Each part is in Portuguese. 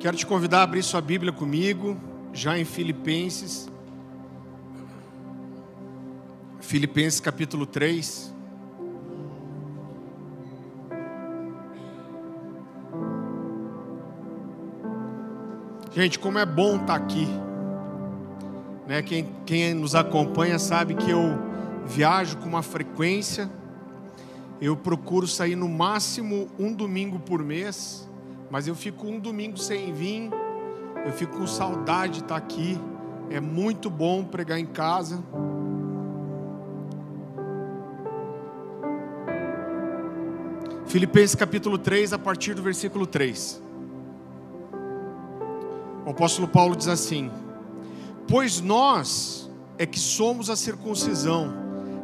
Quero te convidar a abrir sua Bíblia comigo, já em Filipenses. Filipenses capítulo 3. Gente, como é bom estar aqui. Né? Quem, quem nos acompanha sabe que eu viajo com uma frequência. Eu procuro sair no máximo um domingo por mês. Mas eu fico um domingo sem vir, eu fico com saudade de estar aqui. É muito bom pregar em casa. Filipenses capítulo 3, a partir do versículo 3. O apóstolo Paulo diz assim: Pois nós é que somos a circuncisão,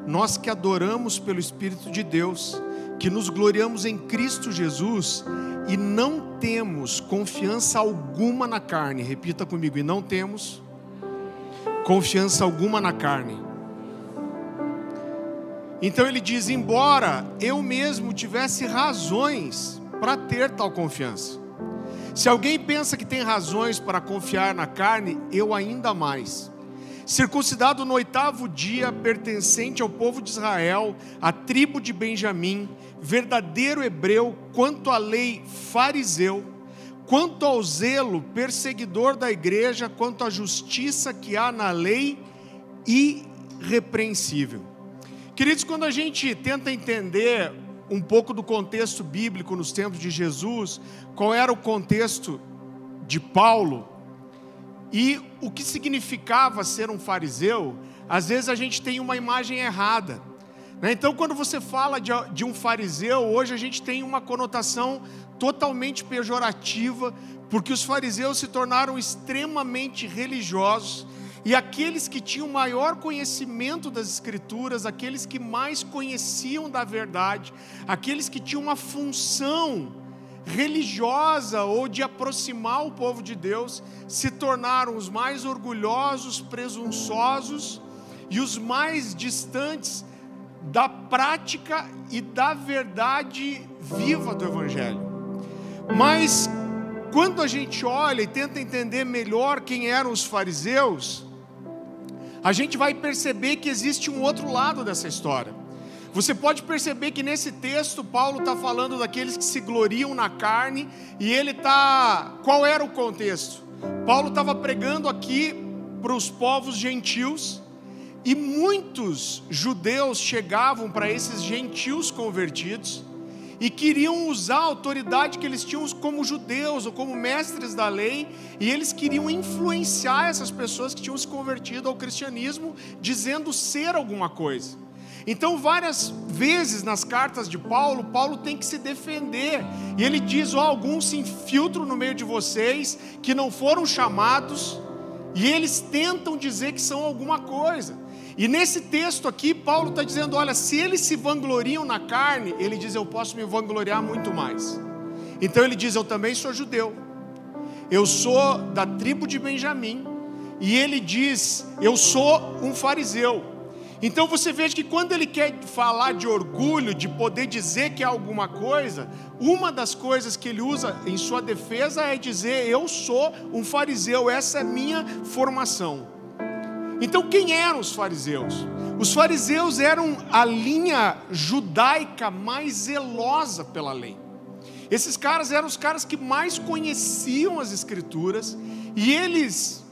nós que adoramos pelo Espírito de Deus, que nos gloriamos em Cristo Jesus e não temos confiança alguma na carne. Repita comigo: e não temos confiança alguma na carne. Então ele diz: embora eu mesmo tivesse razões para ter tal confiança. Se alguém pensa que tem razões para confiar na carne, eu ainda mais. Circuncidado no oitavo dia, pertencente ao povo de Israel, à tribo de Benjamim, verdadeiro hebreu, quanto à lei fariseu, quanto ao zelo perseguidor da igreja, quanto à justiça que há na lei, irrepreensível. Queridos, quando a gente tenta entender um pouco do contexto bíblico nos tempos de Jesus, qual era o contexto de Paulo e o que significava ser um fariseu, às vezes a gente tem uma imagem errada. Né? Então, quando você fala de, de um fariseu, hoje a gente tem uma conotação totalmente pejorativa, porque os fariseus se tornaram extremamente religiosos e aqueles que tinham maior conhecimento das Escrituras, aqueles que mais conheciam da verdade, aqueles que tinham uma função religiosa ou de aproximar o povo de Deus, se tornaram os mais orgulhosos, presunçosos e os mais distantes da prática e da verdade viva do Evangelho. Mas quando a gente olha e tenta entender melhor quem eram os fariseus, a gente vai perceber que existe um outro lado dessa história. Você pode perceber que nesse texto Paulo está falando daqueles que se gloriam na carne e ele está. Qual era o contexto? Paulo estava pregando aqui para os povos gentios e muitos judeus chegavam para esses gentios convertidos e queriam usar a autoridade que eles tinham como judeus ou como mestres da lei, e eles queriam influenciar essas pessoas que tinham se convertido ao cristianismo, dizendo ser alguma coisa. Então, várias vezes nas cartas de Paulo, Paulo tem que se defender, e ele diz: oh, alguns se infiltram no meio de vocês que não foram chamados, e eles tentam dizer que são alguma coisa. E nesse texto aqui, Paulo está dizendo: olha, se eles se vangloriam na carne, ele diz: eu posso me vangloriar muito mais. Então ele diz: eu também sou judeu, eu sou da tribo de Benjamim, e ele diz: eu sou um fariseu. Então você veja que quando ele quer falar de orgulho, de poder dizer que é alguma coisa, uma das coisas que ele usa em sua defesa é dizer: eu sou um fariseu, essa é minha formação. Então, quem eram os fariseus? Os fariseus eram a linha judaica mais zelosa pela lei. Esses caras eram os caras que mais conheciam as Escrituras e eles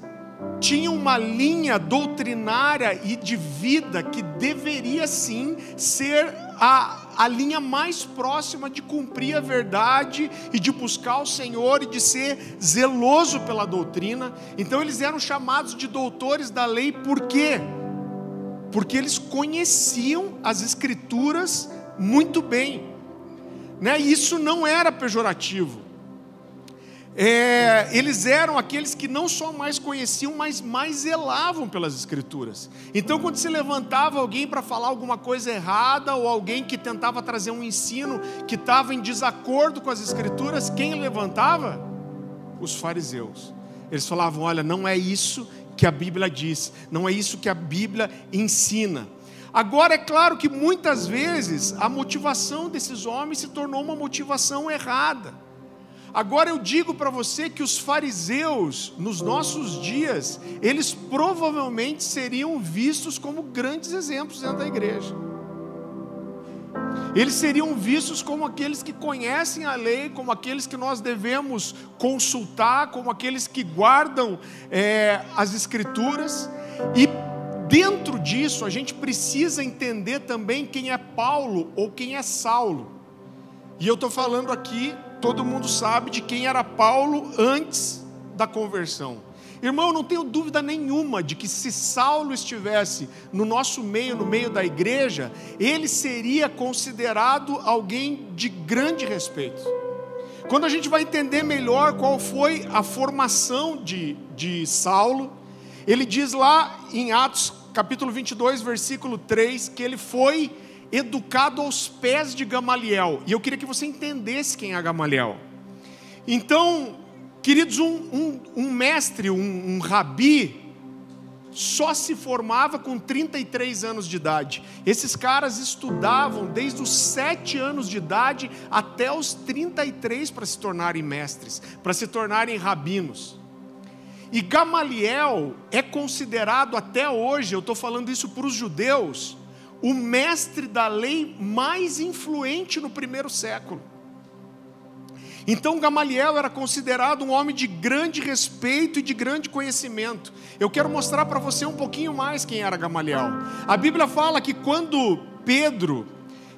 tinham uma linha doutrinária e de vida que deveria sim ser a a linha mais próxima de cumprir a verdade e de buscar o Senhor e de ser zeloso pela doutrina. Então eles eram chamados de doutores da lei, por quê? Porque eles conheciam as Escrituras muito bem. Né? Isso não era pejorativo é, eles eram aqueles que não só mais conheciam, mas mais zelavam pelas Escrituras. Então, quando se levantava alguém para falar alguma coisa errada, ou alguém que tentava trazer um ensino que estava em desacordo com as Escrituras, quem levantava? Os fariseus. Eles falavam: olha, não é isso que a Bíblia diz, não é isso que a Bíblia ensina. Agora, é claro que muitas vezes a motivação desses homens se tornou uma motivação errada. Agora eu digo para você que os fariseus, nos nossos dias, eles provavelmente seriam vistos como grandes exemplos dentro da igreja. Eles seriam vistos como aqueles que conhecem a lei, como aqueles que nós devemos consultar, como aqueles que guardam é, as escrituras. E dentro disso, a gente precisa entender também quem é Paulo ou quem é Saulo. E eu estou falando aqui todo mundo sabe de quem era Paulo antes da conversão. Irmão, não tenho dúvida nenhuma de que se Saulo estivesse no nosso meio, no meio da igreja, ele seria considerado alguém de grande respeito. Quando a gente vai entender melhor qual foi a formação de, de Saulo, ele diz lá em Atos capítulo 22, versículo 3, que ele foi educado aos pés de Gamaliel. E eu queria que você entendesse quem é Gamaliel. Então, queridos, um, um, um mestre, um, um rabi, só se formava com 33 anos de idade. Esses caras estudavam desde os 7 anos de idade até os 33 para se tornarem mestres, para se tornarem rabinos. E Gamaliel é considerado até hoje, eu estou falando isso para os judeus, o mestre da lei mais influente no primeiro século. Então Gamaliel era considerado um homem de grande respeito e de grande conhecimento. Eu quero mostrar para você um pouquinho mais quem era Gamaliel. A Bíblia fala que quando Pedro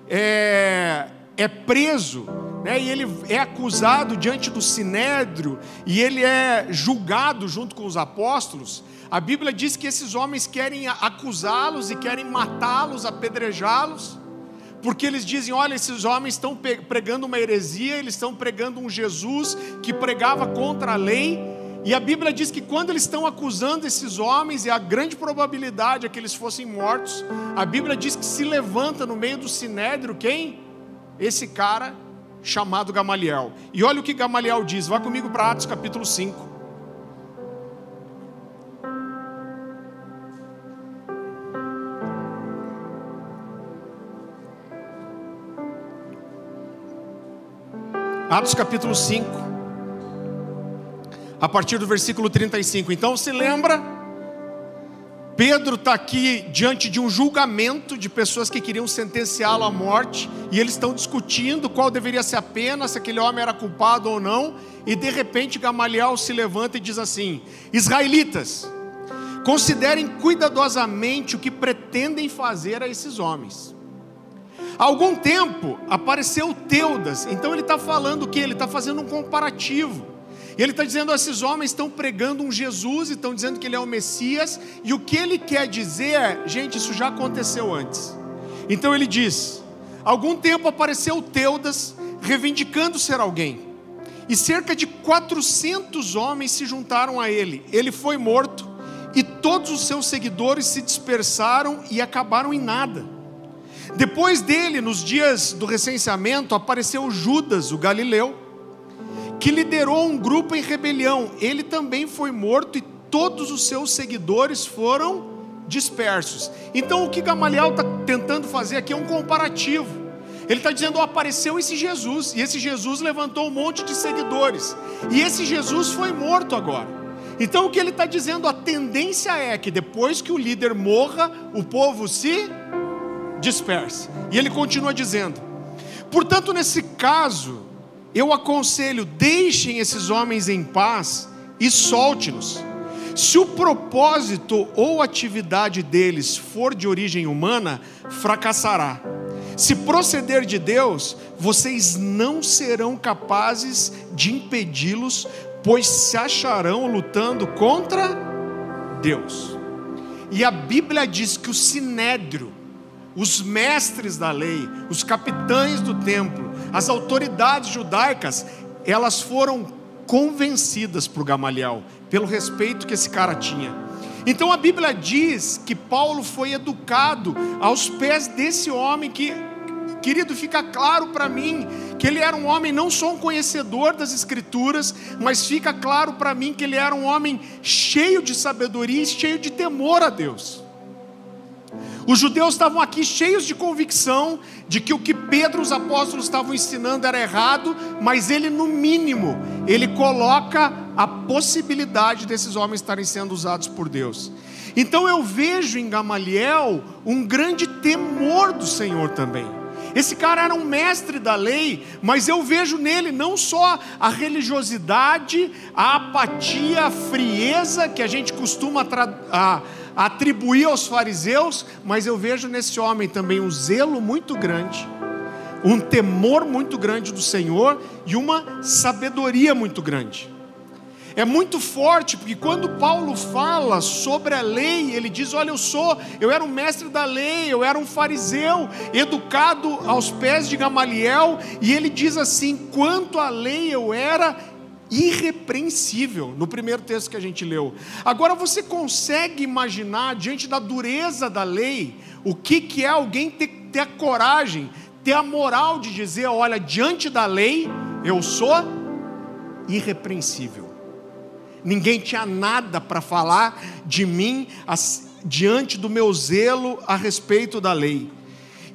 é, é preso, né, e ele é acusado diante do sinédrio, e ele é julgado junto com os apóstolos, a Bíblia diz que esses homens querem acusá-los e querem matá-los, apedrejá-los, porque eles dizem: olha, esses homens estão pregando uma heresia, eles estão pregando um Jesus que pregava contra a lei. E a Bíblia diz que quando eles estão acusando esses homens, e a grande probabilidade é que eles fossem mortos, a Bíblia diz que se levanta no meio do sinédrio quem? Esse cara chamado Gamaliel. E olha o que Gamaliel diz, vá comigo para Atos capítulo 5. Atos capítulo 5, a partir do versículo 35. Então se lembra, Pedro está aqui diante de um julgamento de pessoas que queriam sentenciá-lo à morte, e eles estão discutindo qual deveria ser a pena, se aquele homem era culpado ou não, e de repente Gamaliel se levanta e diz assim: Israelitas, considerem cuidadosamente o que pretendem fazer a esses homens Algum tempo apareceu Teudas, então ele está falando o que? Ele está fazendo um comparativo. Ele está dizendo: esses homens estão pregando um Jesus, e estão dizendo que ele é o Messias, e o que ele quer dizer é: gente, isso já aconteceu antes. Então ele diz: algum tempo apareceu Teudas, reivindicando ser alguém, e cerca de 400 homens se juntaram a ele. Ele foi morto, e todos os seus seguidores se dispersaram e acabaram em nada. Depois dele, nos dias do recenseamento, apareceu Judas, o galileu, que liderou um grupo em rebelião. Ele também foi morto e todos os seus seguidores foram dispersos. Então, o que Gamaliel está tentando fazer aqui é um comparativo. Ele está dizendo: apareceu esse Jesus, e esse Jesus levantou um monte de seguidores, e esse Jesus foi morto agora. Então, o que ele está dizendo, a tendência é que depois que o líder morra, o povo se disperse. E ele continua dizendo: portanto, nesse caso, eu aconselho, deixem esses homens em paz e solte-nos. Se o propósito ou atividade deles for de origem humana, fracassará. Se proceder de Deus, vocês não serão capazes de impedi-los, pois se acharão lutando contra Deus. E a Bíblia diz que o sinédrio, os mestres da lei, os capitães do templo, as autoridades judaicas, elas foram convencidas por Gamaliel, pelo respeito que esse cara tinha. Então a Bíblia diz que Paulo foi educado aos pés desse homem que, querido, fica claro para mim que ele era um homem não só um conhecedor das Escrituras, mas fica claro para mim que ele era um homem cheio de sabedoria e cheio de temor a Deus. Os judeus estavam aqui cheios de convicção de que o que Pedro e os apóstolos estavam ensinando era errado, mas ele, no mínimo, ele coloca a possibilidade desses homens estarem sendo usados por Deus. Então eu vejo em Gamaliel um grande temor do Senhor também. Esse cara era um mestre da lei, mas eu vejo nele não só a religiosidade, a apatia, a frieza que a gente costuma a, atribuir aos fariseus, mas eu vejo nesse homem também um zelo muito grande, um temor muito grande do Senhor e uma sabedoria muito grande. É muito forte, porque quando Paulo fala sobre a lei, ele diz: Olha, eu sou, eu era um mestre da lei, eu era um fariseu, educado aos pés de Gamaliel, e ele diz assim: quanto à lei eu era irrepreensível, no primeiro texto que a gente leu. Agora você consegue imaginar, diante da dureza da lei, o que, que é alguém ter, ter a coragem, ter a moral de dizer: olha, diante da lei, eu sou irrepreensível. Ninguém tinha nada para falar de mim diante do meu zelo a respeito da lei.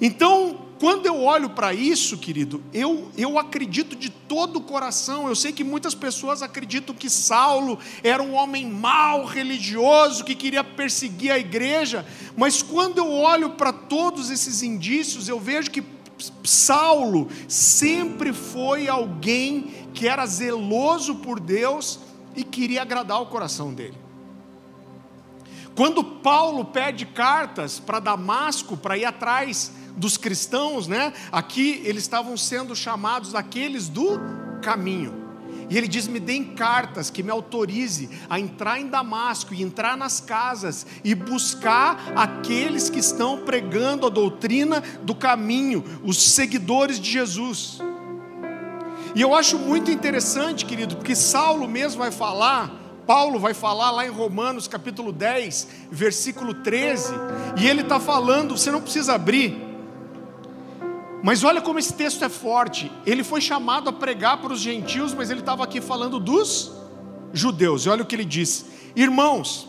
Então, quando eu olho para isso, querido, eu, eu acredito de todo o coração. Eu sei que muitas pessoas acreditam que Saulo era um homem mau, religioso, que queria perseguir a igreja, mas quando eu olho para todos esses indícios, eu vejo que Saulo sempre foi alguém que era zeloso por Deus e queria agradar o coração dele. Quando Paulo pede cartas para Damasco para ir atrás dos cristãos, né? Aqui eles estavam sendo chamados aqueles do caminho. E ele diz: Me deem cartas que me autorize a entrar em Damasco e entrar nas casas e buscar aqueles que estão pregando a doutrina do caminho, os seguidores de Jesus. E eu acho muito interessante, querido, porque Saulo mesmo vai falar Paulo vai falar lá em Romanos capítulo 10, versículo 13, e ele está falando, você não precisa abrir, mas olha como esse texto é forte. Ele foi chamado a pregar para os gentios, mas ele estava aqui falando dos judeus. E olha o que ele diz: Irmãos,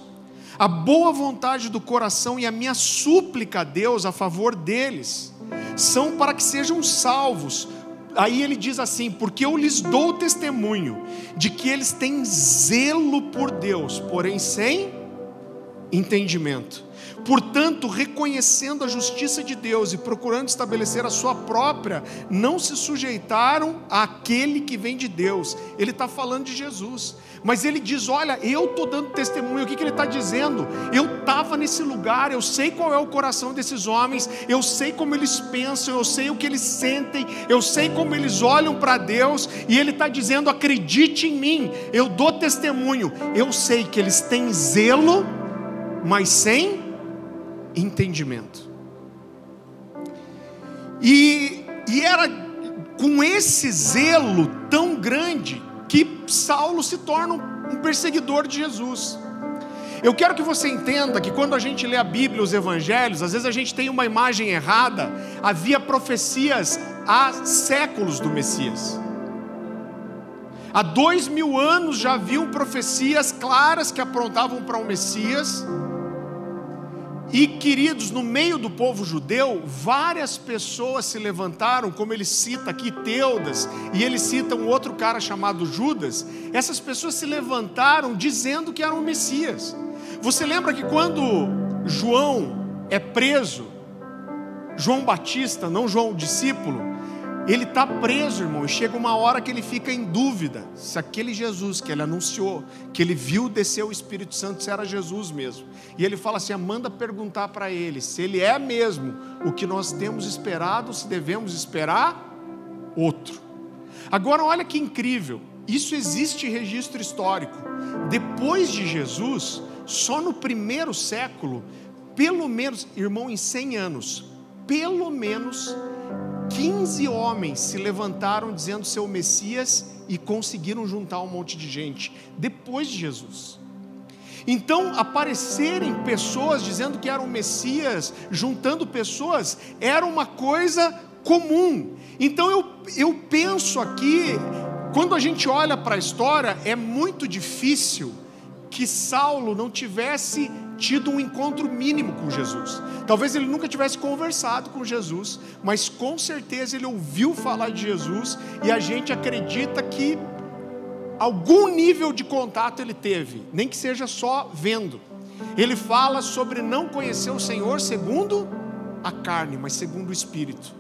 a boa vontade do coração e a minha súplica a Deus a favor deles são para que sejam salvos. Aí ele diz assim: Porque eu lhes dou testemunho de que eles têm zelo por Deus, porém sem entendimento. Portanto, reconhecendo a justiça de Deus e procurando estabelecer a sua própria, não se sujeitaram àquele que vem de Deus. Ele está falando de Jesus. Mas ele diz: Olha, eu estou dando testemunho. O que, que ele está dizendo? Eu estava nesse lugar, eu sei qual é o coração desses homens, eu sei como eles pensam, eu sei o que eles sentem, eu sei como eles olham para Deus. E ele está dizendo: Acredite em mim, eu dou testemunho. Eu sei que eles têm zelo, mas sem entendimento. E, e era com esse zelo tão grande que Saulo se torna um perseguidor de Jesus. Eu quero que você entenda que quando a gente lê a Bíblia, os Evangelhos, às vezes a gente tem uma imagem errada. Havia profecias há séculos do Messias. Há dois mil anos já haviam profecias claras que aprontavam para o Messias. E queridos, no meio do povo judeu, várias pessoas se levantaram, como ele cita aqui Teudas, e ele cita um outro cara chamado Judas. Essas pessoas se levantaram dizendo que eram o Messias. Você lembra que quando João é preso, João Batista, não João o discípulo, ele está preso, irmão, e chega uma hora que ele fica em dúvida se aquele Jesus que ele anunciou, que ele viu descer o Espírito Santo, se era Jesus mesmo. E ele fala assim: manda perguntar para ele se ele é mesmo o que nós temos esperado, se devemos esperar outro. Agora, olha que incrível, isso existe registro histórico. Depois de Jesus, só no primeiro século, pelo menos, irmão, em 100 anos, pelo menos 15 homens se levantaram dizendo ser o Messias e conseguiram juntar um monte de gente depois de Jesus. Então, aparecerem pessoas dizendo que eram Messias, juntando pessoas, era uma coisa comum. Então, eu, eu penso aqui, quando a gente olha para a história, é muito difícil que Saulo não tivesse tido um encontro mínimo com Jesus. Talvez ele nunca tivesse conversado com Jesus, mas com certeza ele ouviu falar de Jesus e a gente acredita que algum nível de contato ele teve, nem que seja só vendo. Ele fala sobre não conhecer o Senhor segundo a carne, mas segundo o Espírito.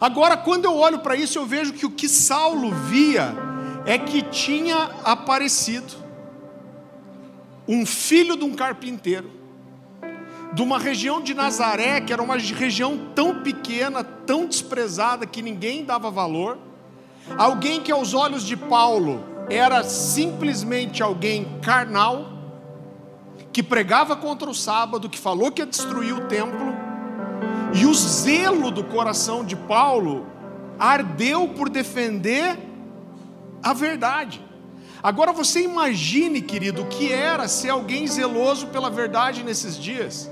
Agora, quando eu olho para isso, eu vejo que o que Saulo via é que tinha aparecido um filho de um carpinteiro, de uma região de Nazaré, que era uma região tão pequena, tão desprezada, que ninguém dava valor, alguém que aos olhos de Paulo era simplesmente alguém carnal, que pregava contra o sábado, que falou que ia destruir o templo, e o zelo do coração de Paulo ardeu por defender a verdade. Agora você imagine, querido, o que era ser alguém zeloso pela verdade nesses dias.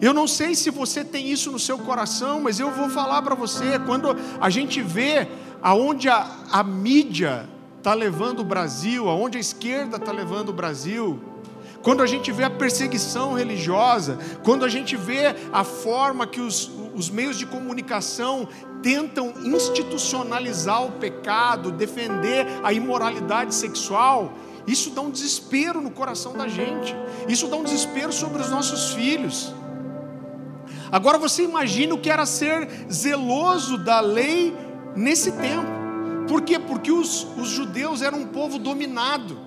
Eu não sei se você tem isso no seu coração, mas eu vou falar para você, quando a gente vê aonde a, a mídia está levando o Brasil, aonde a esquerda está levando o Brasil, quando a gente vê a perseguição religiosa, quando a gente vê a forma que os, os meios de comunicação tentam institucionalizar o pecado, defender a imoralidade sexual, isso dá um desespero no coração da gente, isso dá um desespero sobre os nossos filhos. Agora você imagina o que era ser zeloso da lei nesse tempo, por quê? Porque os, os judeus eram um povo dominado,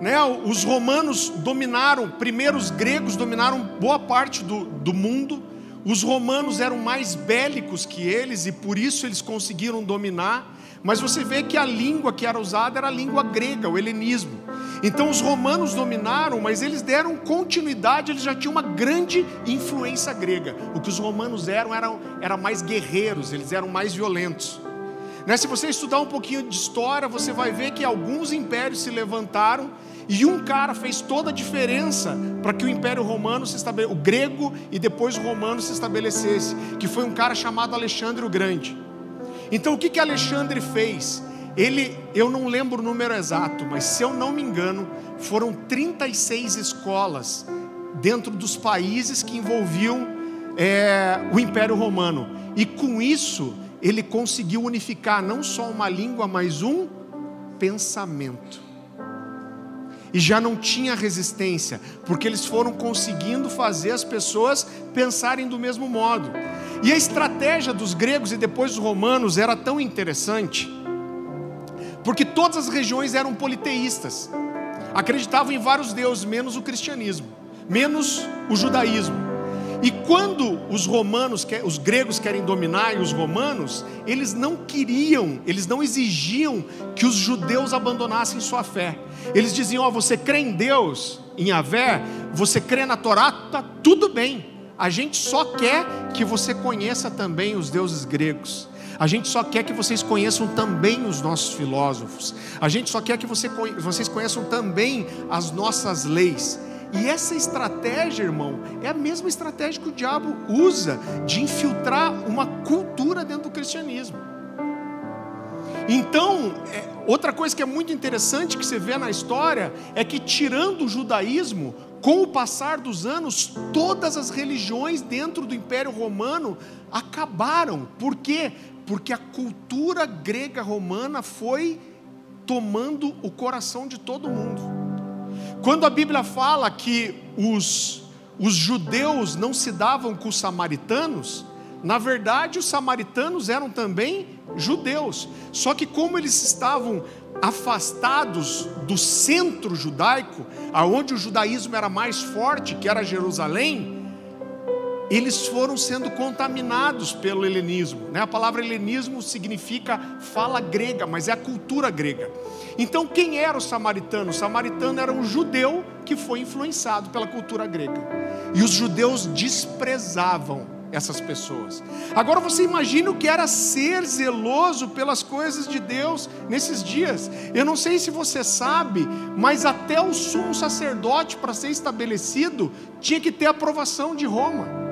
né? os romanos dominaram, primeiro os gregos dominaram boa parte do, do mundo, os romanos eram mais bélicos que eles e por isso eles conseguiram dominar. Mas você vê que a língua que era usada era a língua grega, o helenismo. Então os romanos dominaram, mas eles deram continuidade, eles já tinham uma grande influência grega. O que os romanos eram eram, eram mais guerreiros, eles eram mais violentos. Né? Se você estudar um pouquinho de história, você vai ver que alguns impérios se levantaram e um cara fez toda a diferença para que o Império Romano se estabelecesse, o grego e depois o romano se estabelecesse, que foi um cara chamado Alexandre o Grande. Então o que que Alexandre fez? Ele, eu não lembro o número exato, mas se eu não me engano, foram 36 escolas dentro dos países que envolviam é, o Império Romano. E com isso, ele conseguiu unificar não só uma língua, mas um pensamento e já não tinha resistência, porque eles foram conseguindo fazer as pessoas pensarem do mesmo modo. E a estratégia dos gregos e depois dos romanos era tão interessante, porque todas as regiões eram politeístas, acreditavam em vários deuses, menos o cristianismo, menos o judaísmo. E quando os romanos, os gregos querem dominar e os romanos, eles não queriam, eles não exigiam que os judeus abandonassem sua fé. Eles diziam: Ó, oh, você crê em Deus, em Yahvé, você crê na Torá, tá tudo bem. A gente só quer que você conheça também os deuses gregos. A gente só quer que vocês conheçam também os nossos filósofos. A gente só quer que você, vocês conheçam também as nossas leis. E essa estratégia, irmão, é a mesma estratégia que o diabo usa de infiltrar uma cultura dentro do cristianismo. Então, é, outra coisa que é muito interessante que você vê na história é que, tirando o judaísmo, com o passar dos anos, todas as religiões dentro do Império Romano acabaram. Por quê? Porque a cultura grega romana foi tomando o coração de todo mundo. Quando a Bíblia fala que os, os judeus não se davam com os samaritanos, na verdade os samaritanos eram também judeus, só que como eles estavam afastados do centro judaico, aonde o judaísmo era mais forte, que era Jerusalém, eles foram sendo contaminados pelo helenismo. Né? A palavra helenismo significa fala grega, mas é a cultura grega. Então, quem era o samaritano? O samaritano era um judeu que foi influenciado pela cultura grega. E os judeus desprezavam essas pessoas. Agora você imagina o que era ser zeloso pelas coisas de Deus nesses dias. Eu não sei se você sabe, mas até o sumo sacerdote, para ser estabelecido, tinha que ter aprovação de Roma.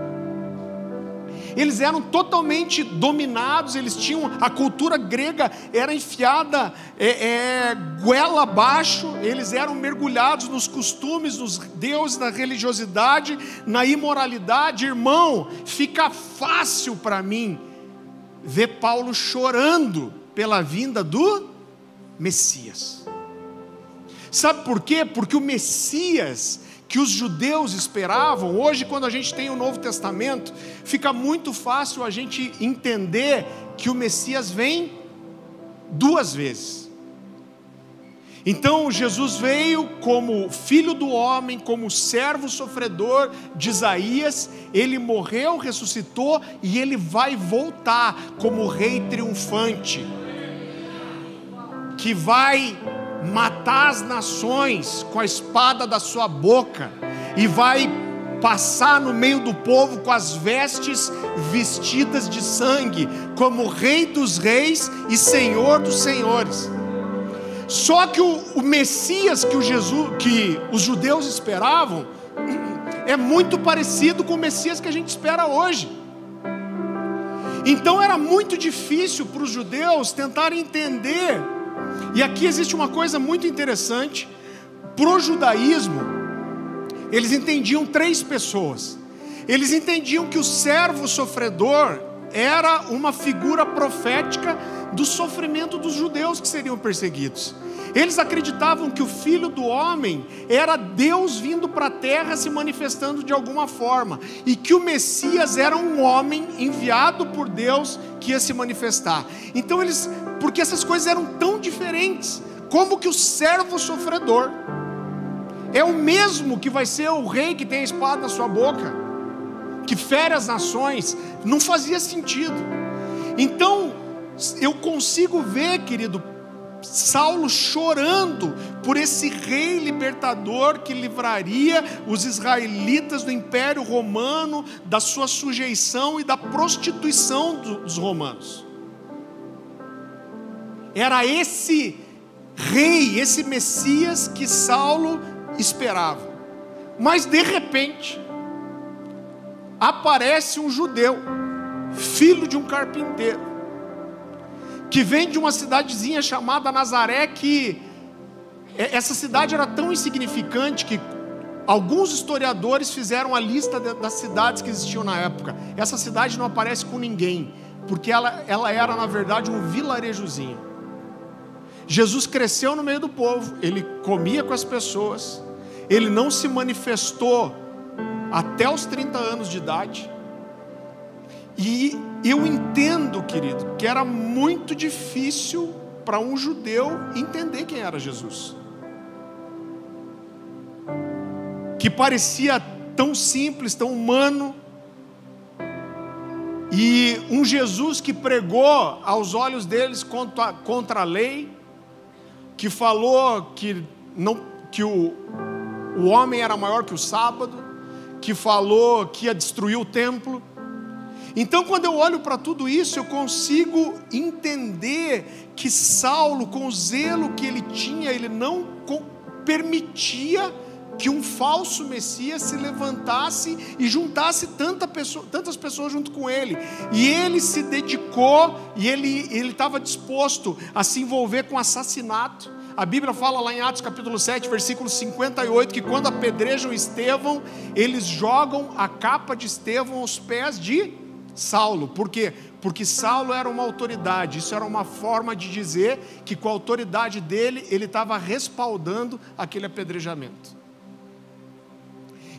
Eles eram totalmente dominados, eles tinham a cultura grega era enfiada é, é, goela abaixo, eles eram mergulhados nos costumes, nos deuses, na religiosidade, na imoralidade. Irmão, fica fácil para mim ver Paulo chorando pela vinda do Messias. Sabe por quê? Porque o Messias que os judeus esperavam, hoje, quando a gente tem o Novo Testamento, fica muito fácil a gente entender que o Messias vem duas vezes. Então, Jesus veio como filho do homem, como servo sofredor de Isaías, ele morreu, ressuscitou e ele vai voltar como rei triunfante, que vai matar as nações com a espada da sua boca e vai passar no meio do povo com as vestes vestidas de sangue, como Rei dos Reis e Senhor dos Senhores. Só que o, o Messias que, o Jesus, que os judeus esperavam é muito parecido com o Messias que a gente espera hoje. Então era muito difícil para os judeus tentarem entender e aqui existe uma coisa muito interessante. Para o judaísmo, eles entendiam três pessoas. Eles entendiam que o servo sofredor era uma figura profética do sofrimento dos judeus que seriam perseguidos. Eles acreditavam que o filho do homem era Deus vindo para a terra se manifestando de alguma forma, e que o Messias era um homem enviado por Deus que ia se manifestar. Então eles, porque essas coisas eram tão diferentes, como que o servo sofredor é o mesmo que vai ser o rei que tem a espada na sua boca, que fere as nações, não fazia sentido. Então, eu consigo ver, querido, Saulo chorando por esse rei libertador que livraria os israelitas do império romano, da sua sujeição e da prostituição dos romanos. Era esse rei, esse Messias que Saulo esperava. Mas de repente, aparece um judeu, filho de um carpinteiro que vem de uma cidadezinha chamada Nazaré, que essa cidade era tão insignificante que alguns historiadores fizeram a lista das cidades que existiam na época. Essa cidade não aparece com ninguém, porque ela, ela era, na verdade, um vilarejozinho. Jesus cresceu no meio do povo, ele comia com as pessoas, ele não se manifestou até os 30 anos de idade. E eu entendo, querido, que era muito difícil para um judeu entender quem era Jesus. Que parecia tão simples, tão humano. E um Jesus que pregou aos olhos deles contra, contra a lei, que falou que, não, que o, o homem era maior que o sábado, que falou que ia destruir o templo. Então, quando eu olho para tudo isso, eu consigo entender que Saulo, com o zelo que ele tinha, ele não permitia que um falso Messias se levantasse e juntasse tanta pessoa, tantas pessoas junto com ele. E ele se dedicou e ele estava disposto a se envolver com assassinato. A Bíblia fala lá em Atos capítulo 7, versículo 58, que quando apedrejam Estevão, eles jogam a capa de Estevão aos pés de Saulo. Por quê? Porque Saulo era uma autoridade, isso era uma forma de dizer que com a autoridade dele, ele estava respaldando aquele apedrejamento.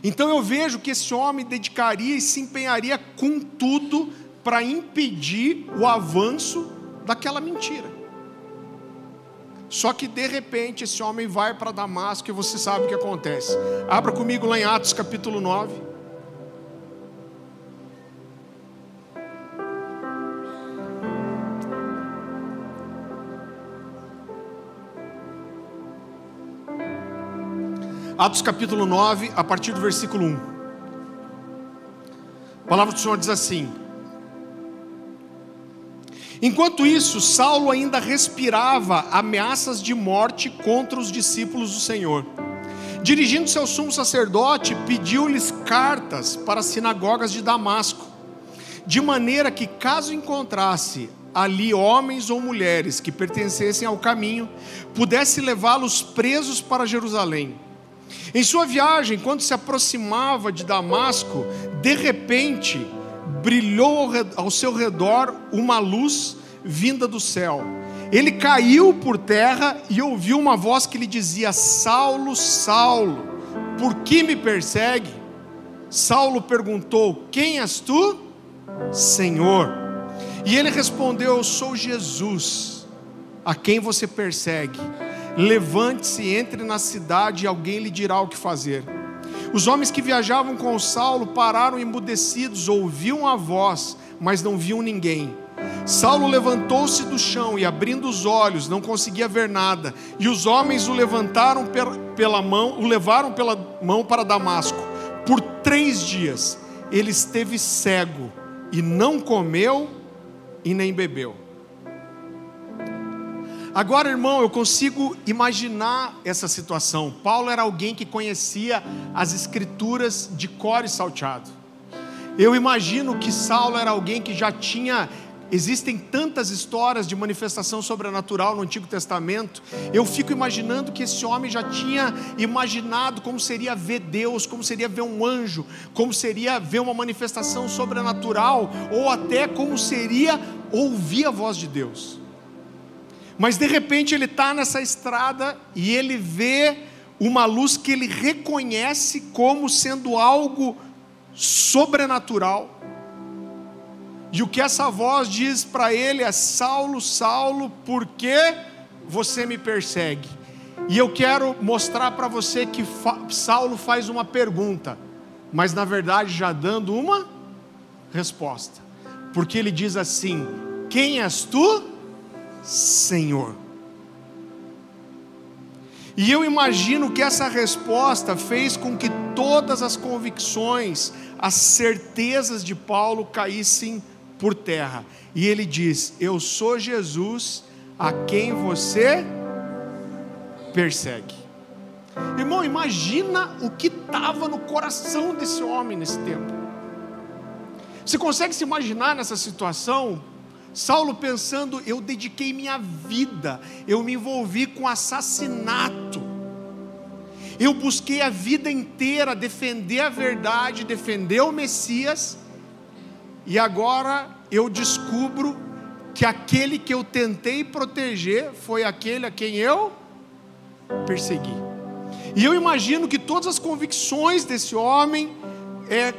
Então eu vejo que esse homem dedicaria e se empenharia com tudo para impedir o avanço daquela mentira. Só que de repente esse homem vai para Damasco e você sabe o que acontece. Abra comigo lá em Atos capítulo 9. Atos capítulo 9, a partir do versículo 1. A palavra do Senhor diz assim: Enquanto isso, Saulo ainda respirava ameaças de morte contra os discípulos do Senhor. Dirigindo-se ao sumo sacerdote, pediu-lhes cartas para as sinagogas de Damasco, de maneira que, caso encontrasse ali homens ou mulheres que pertencessem ao caminho, pudesse levá-los presos para Jerusalém. Em sua viagem, quando se aproximava de Damasco, de repente brilhou ao seu redor uma luz vinda do céu. Ele caiu por terra e ouviu uma voz que lhe dizia: Saulo, Saulo, por que me persegue? Saulo perguntou: Quem és tu? Senhor. E ele respondeu: Eu sou Jesus, a quem você persegue. Levante-se, entre na cidade e alguém lhe dirá o que fazer. Os homens que viajavam com Saulo pararam emudecidos, ouviam a voz, mas não viam ninguém. Saulo levantou-se do chão e, abrindo os olhos, não conseguia ver nada. E os homens o levantaram pela mão, o levaram pela mão para Damasco. Por três dias ele esteve cego e não comeu e nem bebeu. Agora, irmão, eu consigo imaginar essa situação. Paulo era alguém que conhecia as escrituras de cor e salteado. Eu imagino que Saulo era alguém que já tinha Existem tantas histórias de manifestação sobrenatural no Antigo Testamento. Eu fico imaginando que esse homem já tinha imaginado como seria ver Deus, como seria ver um anjo, como seria ver uma manifestação sobrenatural, ou até como seria ouvir a voz de Deus. Mas de repente ele está nessa estrada e ele vê uma luz que ele reconhece como sendo algo sobrenatural e o que essa voz diz para ele é: Saulo, Saulo, por que você me persegue? E eu quero mostrar para você que Saulo faz uma pergunta, mas na verdade já dando uma resposta. Porque ele diz assim: Quem és tu, Senhor? E eu imagino que essa resposta fez com que todas as convicções, as certezas de Paulo caíssem por terra. E ele diz: Eu sou Jesus a quem você persegue. Irmão, imagina o que estava no coração desse homem nesse tempo. Você consegue se imaginar nessa situação? Saulo pensando, eu dediquei minha vida, eu me envolvi com assassinato, eu busquei a vida inteira defender a verdade, defender o Messias, e agora eu descubro que aquele que eu tentei proteger foi aquele a quem eu persegui. E eu imagino que todas as convicções desse homem é,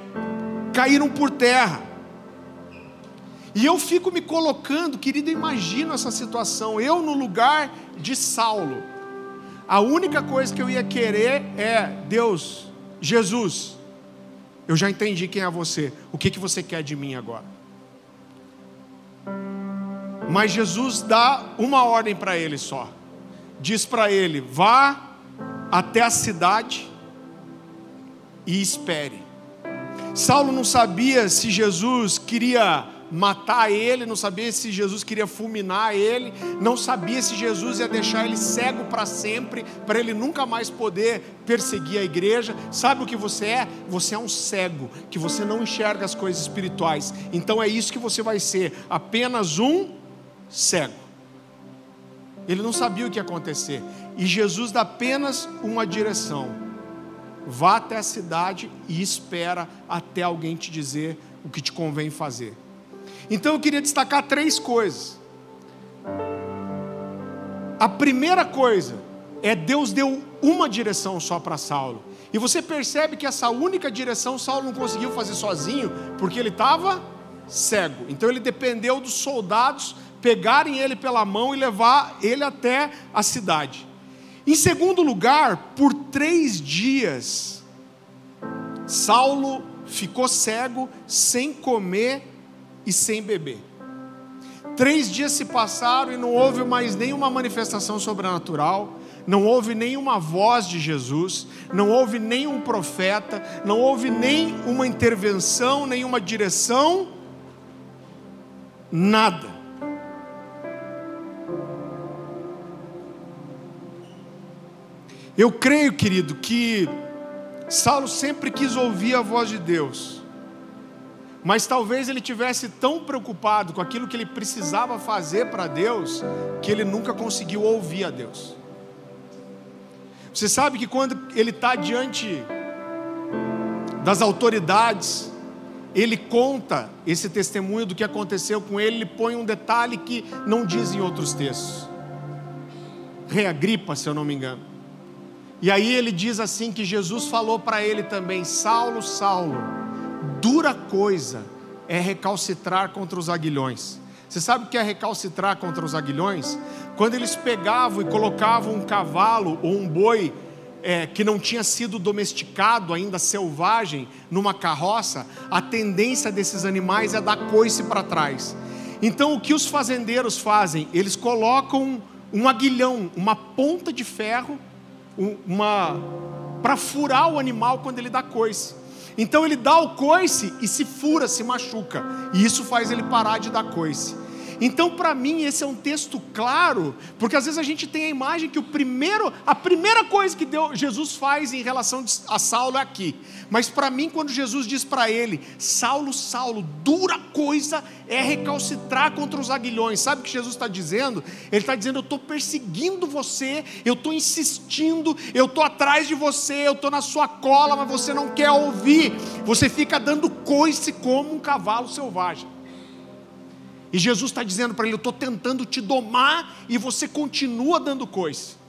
caíram por terra. E eu fico me colocando, querido, imagino essa situação, eu no lugar de Saulo. A única coisa que eu ia querer é, Deus, Jesus, eu já entendi quem é você. O que, que você quer de mim agora? Mas Jesus dá uma ordem para ele só. Diz para ele: vá até a cidade e espere. Saulo não sabia se Jesus queria matar ele, não sabia se Jesus queria fulminar ele, não sabia se Jesus ia deixar ele cego para sempre, para ele nunca mais poder perseguir a igreja. Sabe o que você é? Você é um cego, que você não enxerga as coisas espirituais. Então é isso que você vai ser, apenas um cego. Ele não sabia o que ia acontecer. E Jesus dá apenas uma direção: vá até a cidade e espera até alguém te dizer o que te convém fazer. Então eu queria destacar três coisas. A primeira coisa é Deus deu uma direção só para Saulo. E você percebe que essa única direção Saulo não conseguiu fazer sozinho, porque ele estava cego. Então ele dependeu dos soldados pegarem ele pela mão e levar ele até a cidade. Em segundo lugar, por três dias, Saulo ficou cego, sem comer e sem beber. Três dias se passaram e não houve mais nenhuma manifestação sobrenatural, não houve nenhuma voz de Jesus, não houve nenhum profeta, não houve nem uma intervenção, nenhuma direção, nada. Eu creio, querido, que Saulo sempre quis ouvir a voz de Deus mas talvez ele tivesse tão preocupado com aquilo que ele precisava fazer para Deus, que ele nunca conseguiu ouvir a Deus. Você sabe que quando ele está diante das autoridades, ele conta esse testemunho do que aconteceu com ele, ele põe um detalhe que não diz em outros textos. Rei Agripa, se eu não me engano. E aí ele diz assim que Jesus falou para ele também: Saulo, Saulo, dura coisa é recalcitrar contra os aguilhões. Você sabe o que é recalcitrar contra os aguilhões? Quando eles pegavam e colocavam um cavalo ou um boi é, que não tinha sido domesticado ainda, selvagem, numa carroça, a tendência desses animais é dar coice para trás. Então o que os fazendeiros fazem? Eles colocam um aguilhão, uma ponta de ferro, uma para furar o animal quando ele dá coice. Então ele dá o coice e se fura, se machuca. E isso faz ele parar de dar coice. Então, para mim, esse é um texto claro, porque às vezes a gente tem a imagem que o primeiro, a primeira coisa que Deus, Jesus faz em relação a Saulo é aqui. Mas para mim, quando Jesus diz para ele, Saulo, Saulo, dura coisa é recalcitrar contra os aguilhões. Sabe o que Jesus está dizendo? Ele está dizendo: Eu estou perseguindo você, eu estou insistindo, eu estou atrás de você, eu estou na sua cola, mas você não quer ouvir. Você fica dando coice como um cavalo selvagem. E Jesus está dizendo para ele: Eu estou tentando te domar e você continua dando coisa.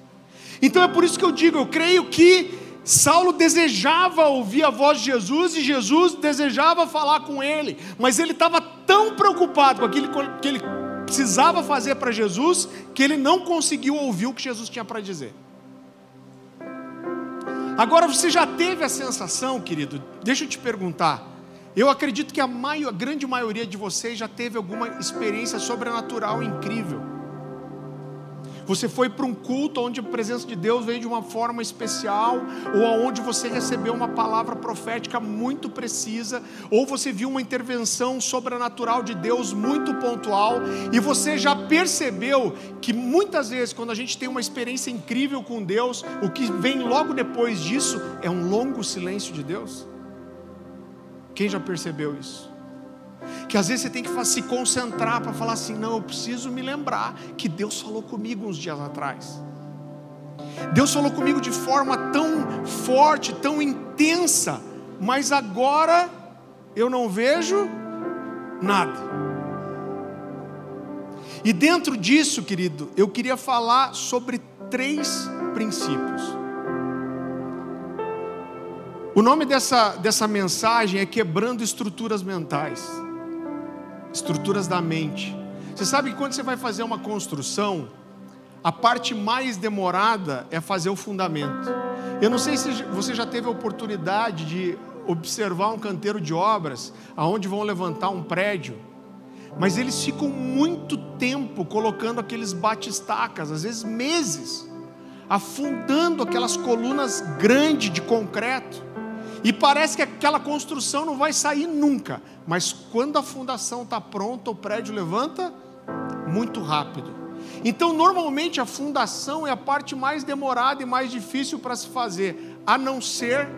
Então é por isso que eu digo: eu creio que Saulo desejava ouvir a voz de Jesus e Jesus desejava falar com ele, mas ele estava tão preocupado com aquilo que ele precisava fazer para Jesus que ele não conseguiu ouvir o que Jesus tinha para dizer. Agora você já teve a sensação, querido? Deixa eu te perguntar. Eu acredito que a, maior, a grande maioria de vocês já teve alguma experiência sobrenatural incrível. Você foi para um culto onde a presença de Deus veio de uma forma especial, ou onde você recebeu uma palavra profética muito precisa, ou você viu uma intervenção sobrenatural de Deus muito pontual, e você já percebeu que muitas vezes, quando a gente tem uma experiência incrível com Deus, o que vem logo depois disso é um longo silêncio de Deus? Quem já percebeu isso? Que às vezes você tem que se concentrar para falar assim: não, eu preciso me lembrar que Deus falou comigo uns dias atrás. Deus falou comigo de forma tão forte, tão intensa, mas agora eu não vejo nada. E dentro disso, querido, eu queria falar sobre três princípios. O nome dessa, dessa mensagem é Quebrando Estruturas Mentais, estruturas da mente. Você sabe que quando você vai fazer uma construção, a parte mais demorada é fazer o fundamento. Eu não sei se você já teve a oportunidade de observar um canteiro de obras, aonde vão levantar um prédio, mas eles ficam muito tempo colocando aqueles batistacas, às vezes meses, afundando aquelas colunas grandes de concreto. E parece que aquela construção não vai sair nunca, mas quando a fundação está pronta, o prédio levanta muito rápido. Então, normalmente a fundação é a parte mais demorada e mais difícil para se fazer, a não ser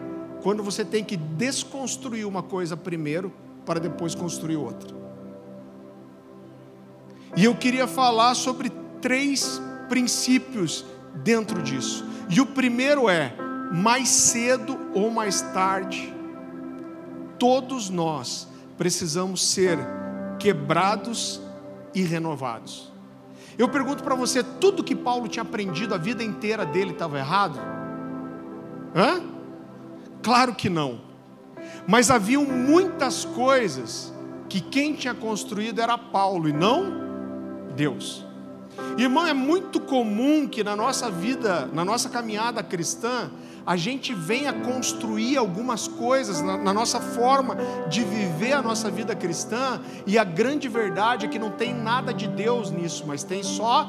quando você tem que desconstruir uma coisa primeiro para depois construir outra. E eu queria falar sobre três princípios dentro disso. E o primeiro é mais cedo ou mais tarde, todos nós precisamos ser quebrados e renovados. Eu pergunto para você: tudo que Paulo tinha aprendido a vida inteira dele estava errado? Hã? Claro que não. Mas haviam muitas coisas que quem tinha construído era Paulo e não Deus. Irmão, é muito comum que na nossa vida, na nossa caminhada cristã, a gente venha construir algumas coisas na, na, nossa forma de viver a nossa vida cristã, e a grande verdade é que não tem nada de Deus nisso, mas tem só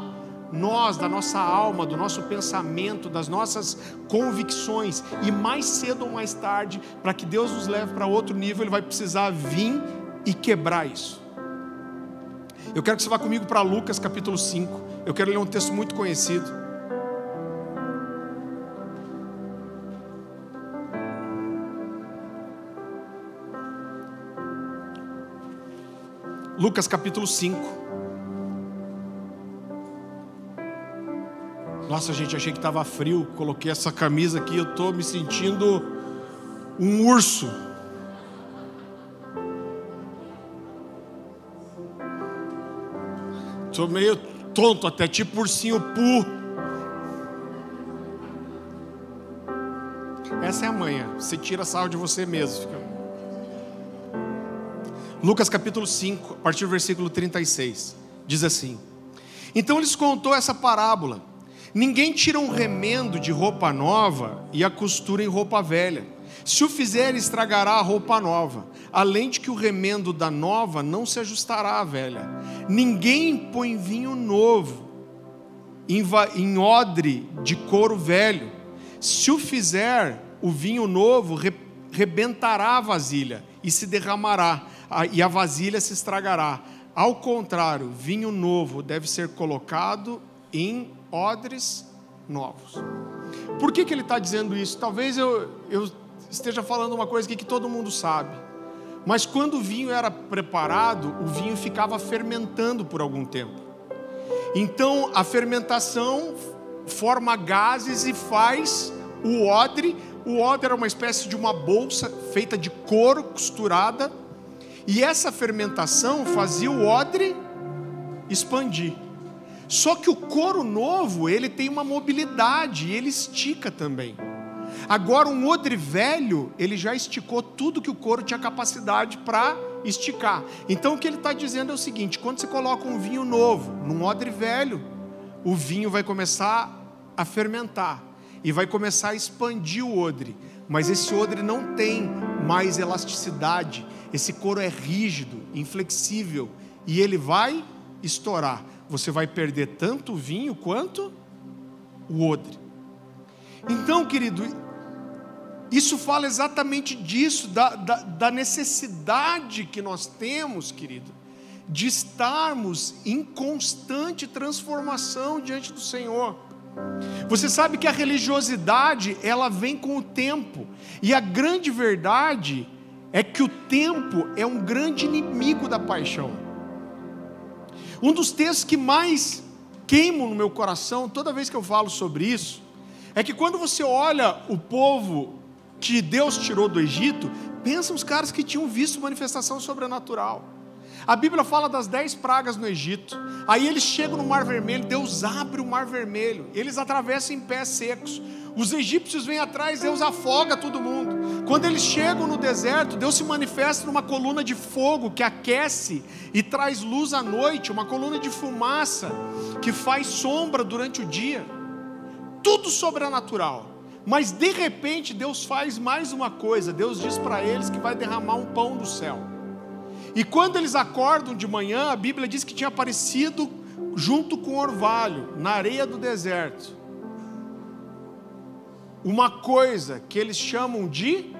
nós, da nossa alma, do nosso pensamento, das nossas convicções, e mais cedo ou mais tarde, para que Deus nos leve para outro nível, Ele vai precisar vir e quebrar isso. Eu quero que você vá comigo para Lucas capítulo 5. Eu quero ler um texto muito conhecido. Lucas capítulo 5. Nossa, gente, achei que estava frio. Coloquei essa camisa aqui, eu estou me sentindo um urso. Estou meio tonto, até tipo ursinho pu. Essa é a manha. Você tira sarro de você mesmo. Fica... Lucas capítulo 5, a partir do versículo 36. Diz assim: Então lhes contou essa parábola. Ninguém tira um remendo de roupa nova e a costura em roupa velha. Se o fizer, estragará a roupa nova, além de que o remendo da nova não se ajustará à velha. Ninguém põe vinho novo em odre de couro velho. Se o fizer, o vinho novo rebentará a vasilha e se derramará e a vasilha se estragará. Ao contrário, vinho novo deve ser colocado em odres novos. Por que, que ele está dizendo isso? Talvez eu, eu esteja falando uma coisa que todo mundo sabe. Mas quando o vinho era preparado, o vinho ficava fermentando por algum tempo. Então a fermentação forma gases e faz o odre. O odre era uma espécie de uma bolsa feita de couro costurada e essa fermentação fazia o odre expandir. Só que o couro novo, ele tem uma mobilidade, ele estica também. Agora, um odre velho, ele já esticou tudo que o couro tinha capacidade para esticar. Então, o que ele está dizendo é o seguinte: quando você coloca um vinho novo num odre velho, o vinho vai começar a fermentar e vai começar a expandir o odre. Mas esse odre não tem mais elasticidade, esse couro é rígido, inflexível e ele vai estourar. Você vai perder tanto o vinho quanto o odre. Então, querido, isso fala exatamente disso, da, da, da necessidade que nós temos, querido, de estarmos em constante transformação diante do Senhor. Você sabe que a religiosidade, ela vem com o tempo, e a grande verdade é que o tempo é um grande inimigo da paixão. Um dos textos que mais queimam no meu coração, toda vez que eu falo sobre isso, é que quando você olha o povo que Deus tirou do Egito, pensa os caras que tinham visto manifestação sobrenatural. A Bíblia fala das dez pragas no Egito. Aí eles chegam no Mar Vermelho, Deus abre o Mar Vermelho, eles atravessam em pés secos. Os egípcios vêm atrás, Deus afoga todo mundo. Quando eles chegam no deserto, Deus se manifesta numa coluna de fogo que aquece e traz luz à noite, uma coluna de fumaça que faz sombra durante o dia. Tudo sobrenatural. Mas de repente Deus faz mais uma coisa. Deus diz para eles que vai derramar um pão do céu. E quando eles acordam de manhã, a Bíblia diz que tinha aparecido junto com orvalho, na areia do deserto uma coisa que eles chamam de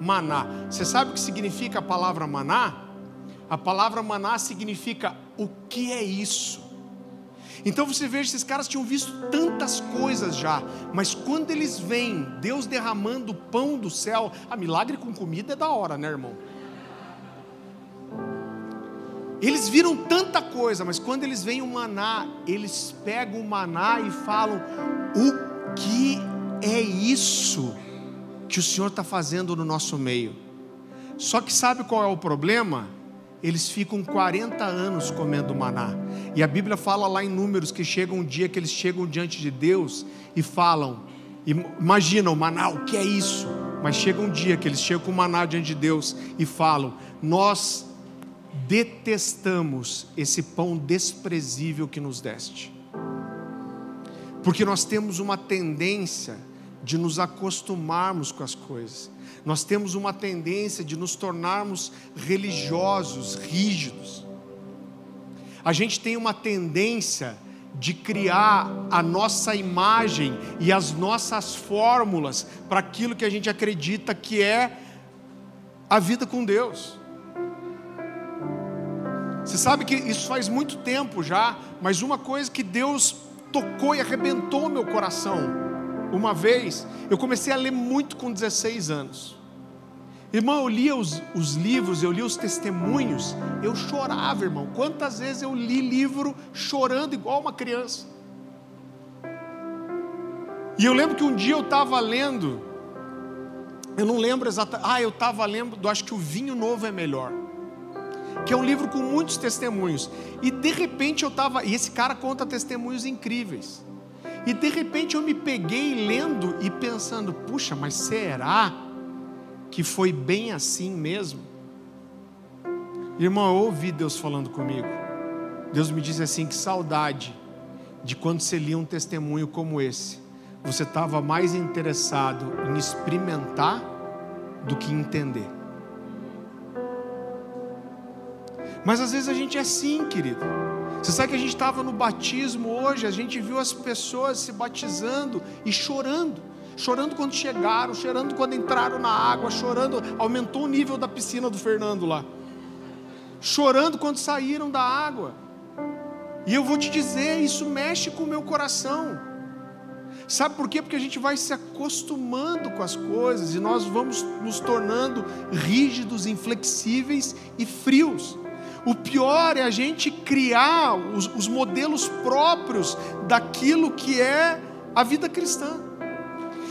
maná. Você sabe o que significa a palavra maná? A palavra maná significa o que é isso? Então você vê, esses caras tinham visto tantas coisas já, mas quando eles veem Deus derramando o pão do céu, a milagre com comida é da hora, né, irmão? Eles viram tanta coisa, mas quando eles veem o maná, eles pegam o maná e falam: o que é isso que o Senhor está fazendo no nosso meio. Só que sabe qual é o problema? Eles ficam 40 anos comendo maná. E a Bíblia fala lá em Números que chega um dia que eles chegam diante de Deus e falam: Imagina o maná, o que é isso? Mas chega um dia que eles chegam com o maná diante de Deus e falam: Nós detestamos esse pão desprezível que nos deste. Porque nós temos uma tendência de nos acostumarmos com as coisas. Nós temos uma tendência de nos tornarmos religiosos, rígidos. A gente tem uma tendência de criar a nossa imagem e as nossas fórmulas para aquilo que a gente acredita que é a vida com Deus. Você sabe que isso faz muito tempo já, mas uma coisa que Deus tocou e arrebentou meu coração uma vez, eu comecei a ler muito com 16 anos. Irmão, eu lia os, os livros, eu lia os testemunhos, eu chorava, irmão. Quantas vezes eu li livro chorando igual uma criança? E eu lembro que um dia eu estava lendo, eu não lembro exatamente, ah, eu estava lendo, acho que o Vinho Novo é melhor, que é um livro com muitos testemunhos. E de repente eu estava, e esse cara conta testemunhos incríveis. E de repente eu me peguei lendo e pensando, puxa, mas será que foi bem assim mesmo? Irmão, eu ouvi Deus falando comigo. Deus me disse assim: que saudade de quando você lia um testemunho como esse. Você estava mais interessado em experimentar do que entender. Mas às vezes a gente é assim, querido. Você sabe que a gente estava no batismo hoje, a gente viu as pessoas se batizando e chorando. Chorando quando chegaram, chorando quando entraram na água, chorando, aumentou o nível da piscina do Fernando lá. Chorando quando saíram da água. E eu vou te dizer, isso mexe com o meu coração. Sabe por quê? Porque a gente vai se acostumando com as coisas e nós vamos nos tornando rígidos, inflexíveis e frios. O pior é a gente criar os, os modelos próprios daquilo que é a vida cristã.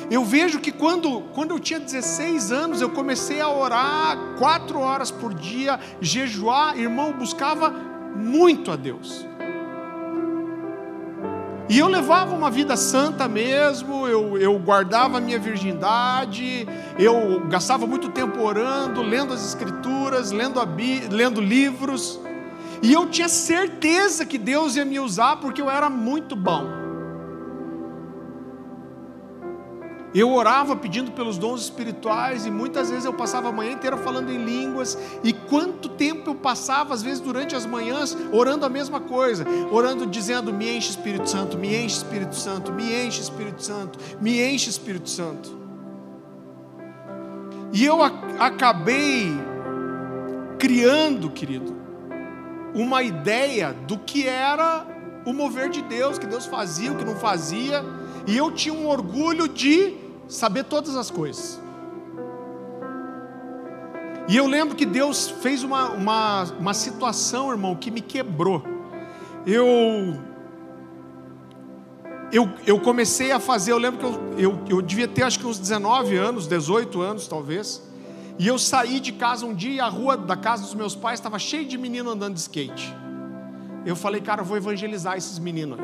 Eu vejo que quando, quando eu tinha 16 anos, eu comecei a orar quatro horas por dia, jejuar, irmão, buscava muito a Deus. E eu levava uma vida santa mesmo, eu, eu guardava a minha virgindade, eu gastava muito tempo orando, lendo as escrituras, lendo, a, lendo livros, e eu tinha certeza que Deus ia me usar porque eu era muito bom. Eu orava pedindo pelos dons espirituais e muitas vezes eu passava a manhã inteira falando em línguas. E quanto tempo eu passava, às vezes durante as manhãs, orando a mesma coisa, orando dizendo: Me enche Espírito Santo, me enche Espírito Santo, me enche Espírito Santo, me enche Espírito Santo. E eu acabei criando, querido, uma ideia do que era o mover de Deus, que Deus fazia, o que não fazia e eu tinha um orgulho de saber todas as coisas. E eu lembro que Deus fez uma, uma, uma situação, irmão, que me quebrou. Eu, eu, eu comecei a fazer, eu lembro que eu, eu, eu devia ter acho que uns 19 anos, 18 anos talvez. E eu saí de casa um dia e a rua da casa dos meus pais estava cheia de menino andando de skate. Eu falei, cara, eu vou evangelizar esses meninos.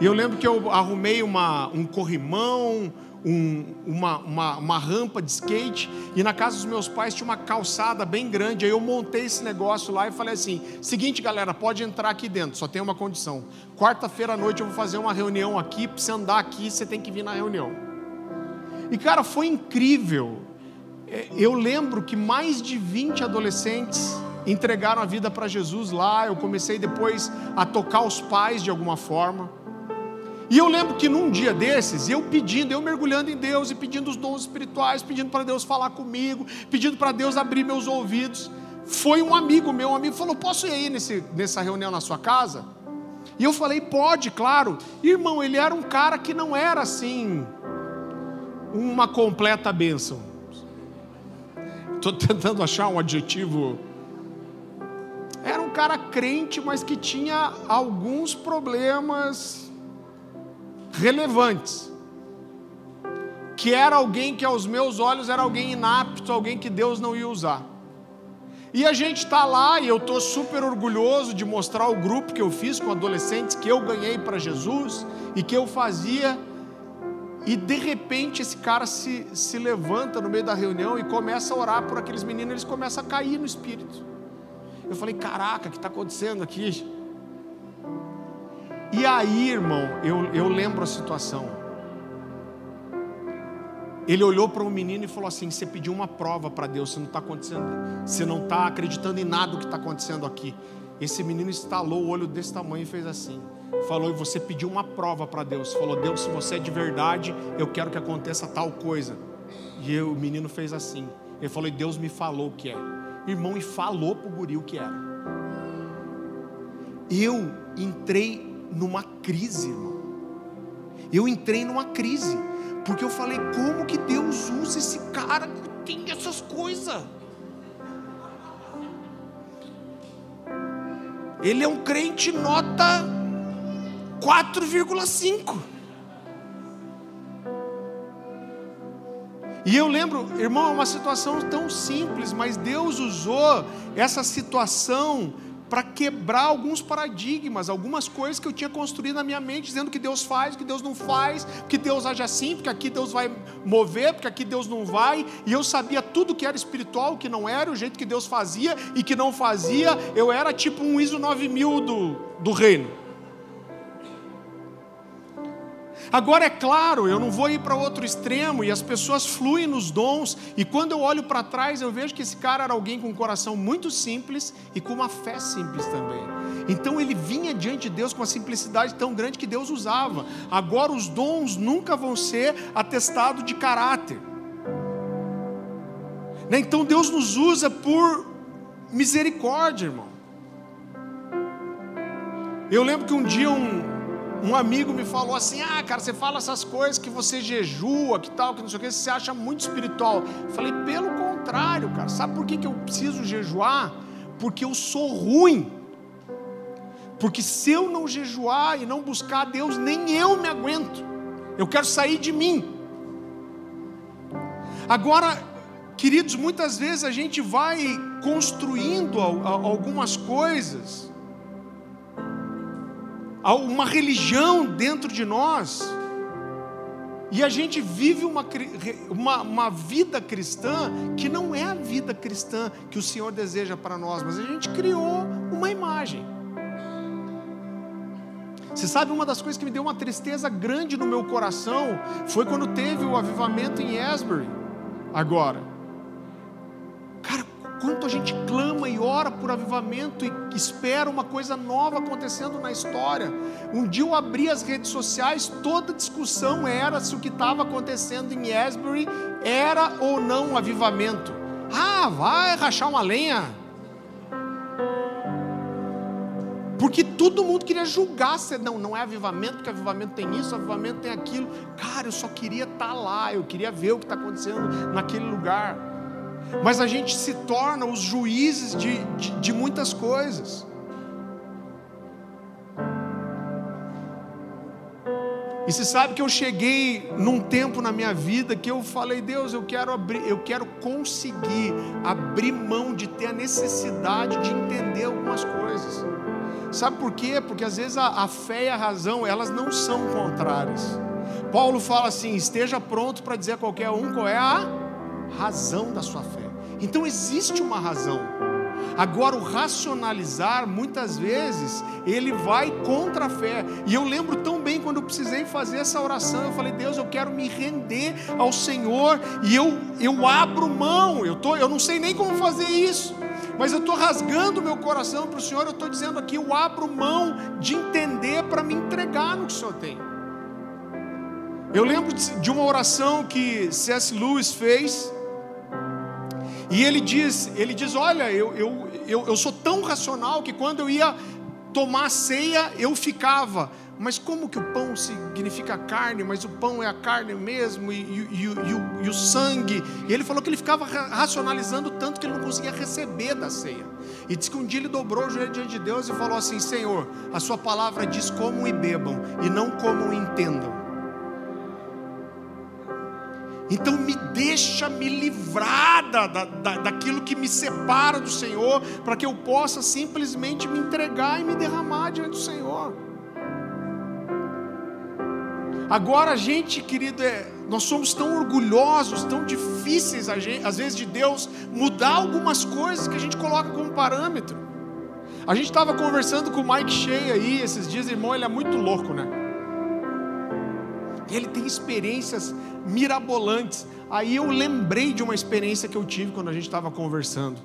E eu lembro que eu arrumei uma, um corrimão, um, uma, uma, uma, rampa de skate, e na casa dos meus pais tinha uma calçada bem grande. Aí eu montei esse negócio lá e falei assim: seguinte, galera, pode entrar aqui dentro, só tem uma condição. Quarta-feira à noite eu vou fazer uma reunião aqui, para você andar aqui, você tem que vir na reunião. E cara, foi incrível. É, eu lembro que mais de 20 adolescentes entregaram a vida para Jesus lá. Eu comecei depois a tocar os pais de alguma forma. E eu lembro que num dia desses, eu pedindo, eu mergulhando em Deus e pedindo os dons espirituais, pedindo para Deus falar comigo, pedindo para Deus abrir meus ouvidos. Foi um amigo meu, um amigo falou: Posso ir aí nesse, nessa reunião na sua casa? E eu falei: Pode, claro. Irmão, ele era um cara que não era assim, uma completa bênção. Estou tentando achar um adjetivo. Era um cara crente, mas que tinha alguns problemas relevantes. Que era alguém que aos meus olhos era alguém inapto, alguém que Deus não ia usar. E a gente está lá e eu estou super orgulhoso de mostrar o grupo que eu fiz com adolescentes que eu ganhei para Jesus e que eu fazia. E de repente esse cara se, se levanta no meio da reunião e começa a orar por aqueles meninos, eles começam a cair no espírito. Eu falei: caraca, o que está acontecendo aqui? E aí, irmão, eu, eu lembro a situação. Ele olhou para o menino e falou assim: Você pediu uma prova para Deus, você não está acontecendo, você não está acreditando em nada do que está acontecendo aqui. Esse menino estalou o olho desse tamanho e fez assim. Falou, e você pediu uma prova para Deus. Falou, Deus, se você é de verdade, eu quero que aconteça tal coisa. E eu, o menino fez assim. Ele falou, e Deus me falou o que é. Irmão, e falou para o guri o que era. Eu entrei numa crise, irmão. Eu entrei numa crise, porque eu falei: como que Deus usa esse cara entende essas coisas. Ele é um crente nota 4,5. E eu lembro, irmão, é uma situação tão simples, mas Deus usou essa situação para quebrar alguns paradigmas, algumas coisas que eu tinha construído na minha mente, dizendo que Deus faz, que Deus não faz, que Deus age assim, porque aqui Deus vai mover, porque aqui Deus não vai, e eu sabia tudo que era espiritual, o que não era, o jeito que Deus fazia e que não fazia, eu era tipo um ISO 9000 do, do reino. Agora é claro, eu não vou ir para outro extremo e as pessoas fluem nos dons, e quando eu olho para trás, eu vejo que esse cara era alguém com um coração muito simples e com uma fé simples também. Então ele vinha diante de Deus com uma simplicidade tão grande que Deus usava. Agora os dons nunca vão ser atestado de caráter. Né? Então Deus nos usa por misericórdia, irmão. Eu lembro que um dia um, um amigo me falou assim: ah, cara, você fala essas coisas que você jejua, que tal, que não sei o que, você acha muito espiritual. Eu falei, pelo contrário, cara, sabe por que, que eu preciso jejuar? Porque eu sou ruim. Porque se eu não jejuar e não buscar Deus, nem eu me aguento. Eu quero sair de mim. Agora, queridos, muitas vezes a gente vai construindo algumas coisas uma religião dentro de nós, e a gente vive uma, uma, uma, vida cristã que não é a vida cristã que o Senhor deseja para nós, mas a gente criou uma imagem. Você sabe, uma das coisas que me deu uma tristeza grande no meu coração foi quando teve o avivamento em Asbury, agora. Quanto a gente clama e ora por avivamento e espera uma coisa nova acontecendo na história. Um dia eu abri as redes sociais, toda discussão era se o que estava acontecendo em Asbury era ou não um avivamento. Ah, vai rachar uma lenha. Porque todo mundo queria julgar, não, não é avivamento, porque avivamento tem isso, avivamento tem aquilo. Cara, eu só queria estar tá lá, eu queria ver o que está acontecendo naquele lugar mas a gente se torna os juízes de, de, de muitas coisas. E você sabe que eu cheguei num tempo na minha vida que eu falei, Deus, eu quero abrir, eu quero conseguir abrir mão de ter a necessidade de entender algumas coisas. Sabe por quê? Porque às vezes a, a fé e a razão, elas não são contrárias. Paulo fala assim: esteja pronto para dizer a qualquer um qual é a razão da sua fé. Então existe uma razão. Agora, o racionalizar, muitas vezes, ele vai contra a fé. E eu lembro tão bem quando eu precisei fazer essa oração. Eu falei, Deus, eu quero me render ao Senhor. E eu, eu abro mão. Eu, tô, eu não sei nem como fazer isso. Mas eu estou rasgando meu coração para o Senhor. Eu estou dizendo aqui, eu abro mão de entender para me entregar no que o Senhor tem. Eu lembro de uma oração que C.S. Lewis fez e ele diz, ele diz, olha, eu, eu, eu, eu sou tão racional que quando eu ia tomar ceia, eu ficava, mas como que o pão significa carne, mas o pão é a carne mesmo, e, e, e, e, o, e, sangue? E ele falou que ele ficava racionalizando tanto que ele não conseguia receber da ceia. E diz que um dia ele dobrou o joelho diante de Deus e falou assim: Senhor, a Sua palavra diz como e bebam, e não como entendam. Então me deixa me livrar da, da, daquilo que me separa do Senhor, para que eu possa simplesmente me entregar e me derramar diante do Senhor. Agora a gente, querido, é, nós somos tão orgulhosos, tão difíceis gente, às vezes de Deus mudar algumas coisas que a gente coloca como parâmetro. A gente estava conversando com o Mike Shea aí esses dias, irmão, ele é muito louco, né? Ele tem experiências mirabolantes. Aí eu lembrei de uma experiência que eu tive quando a gente estava conversando.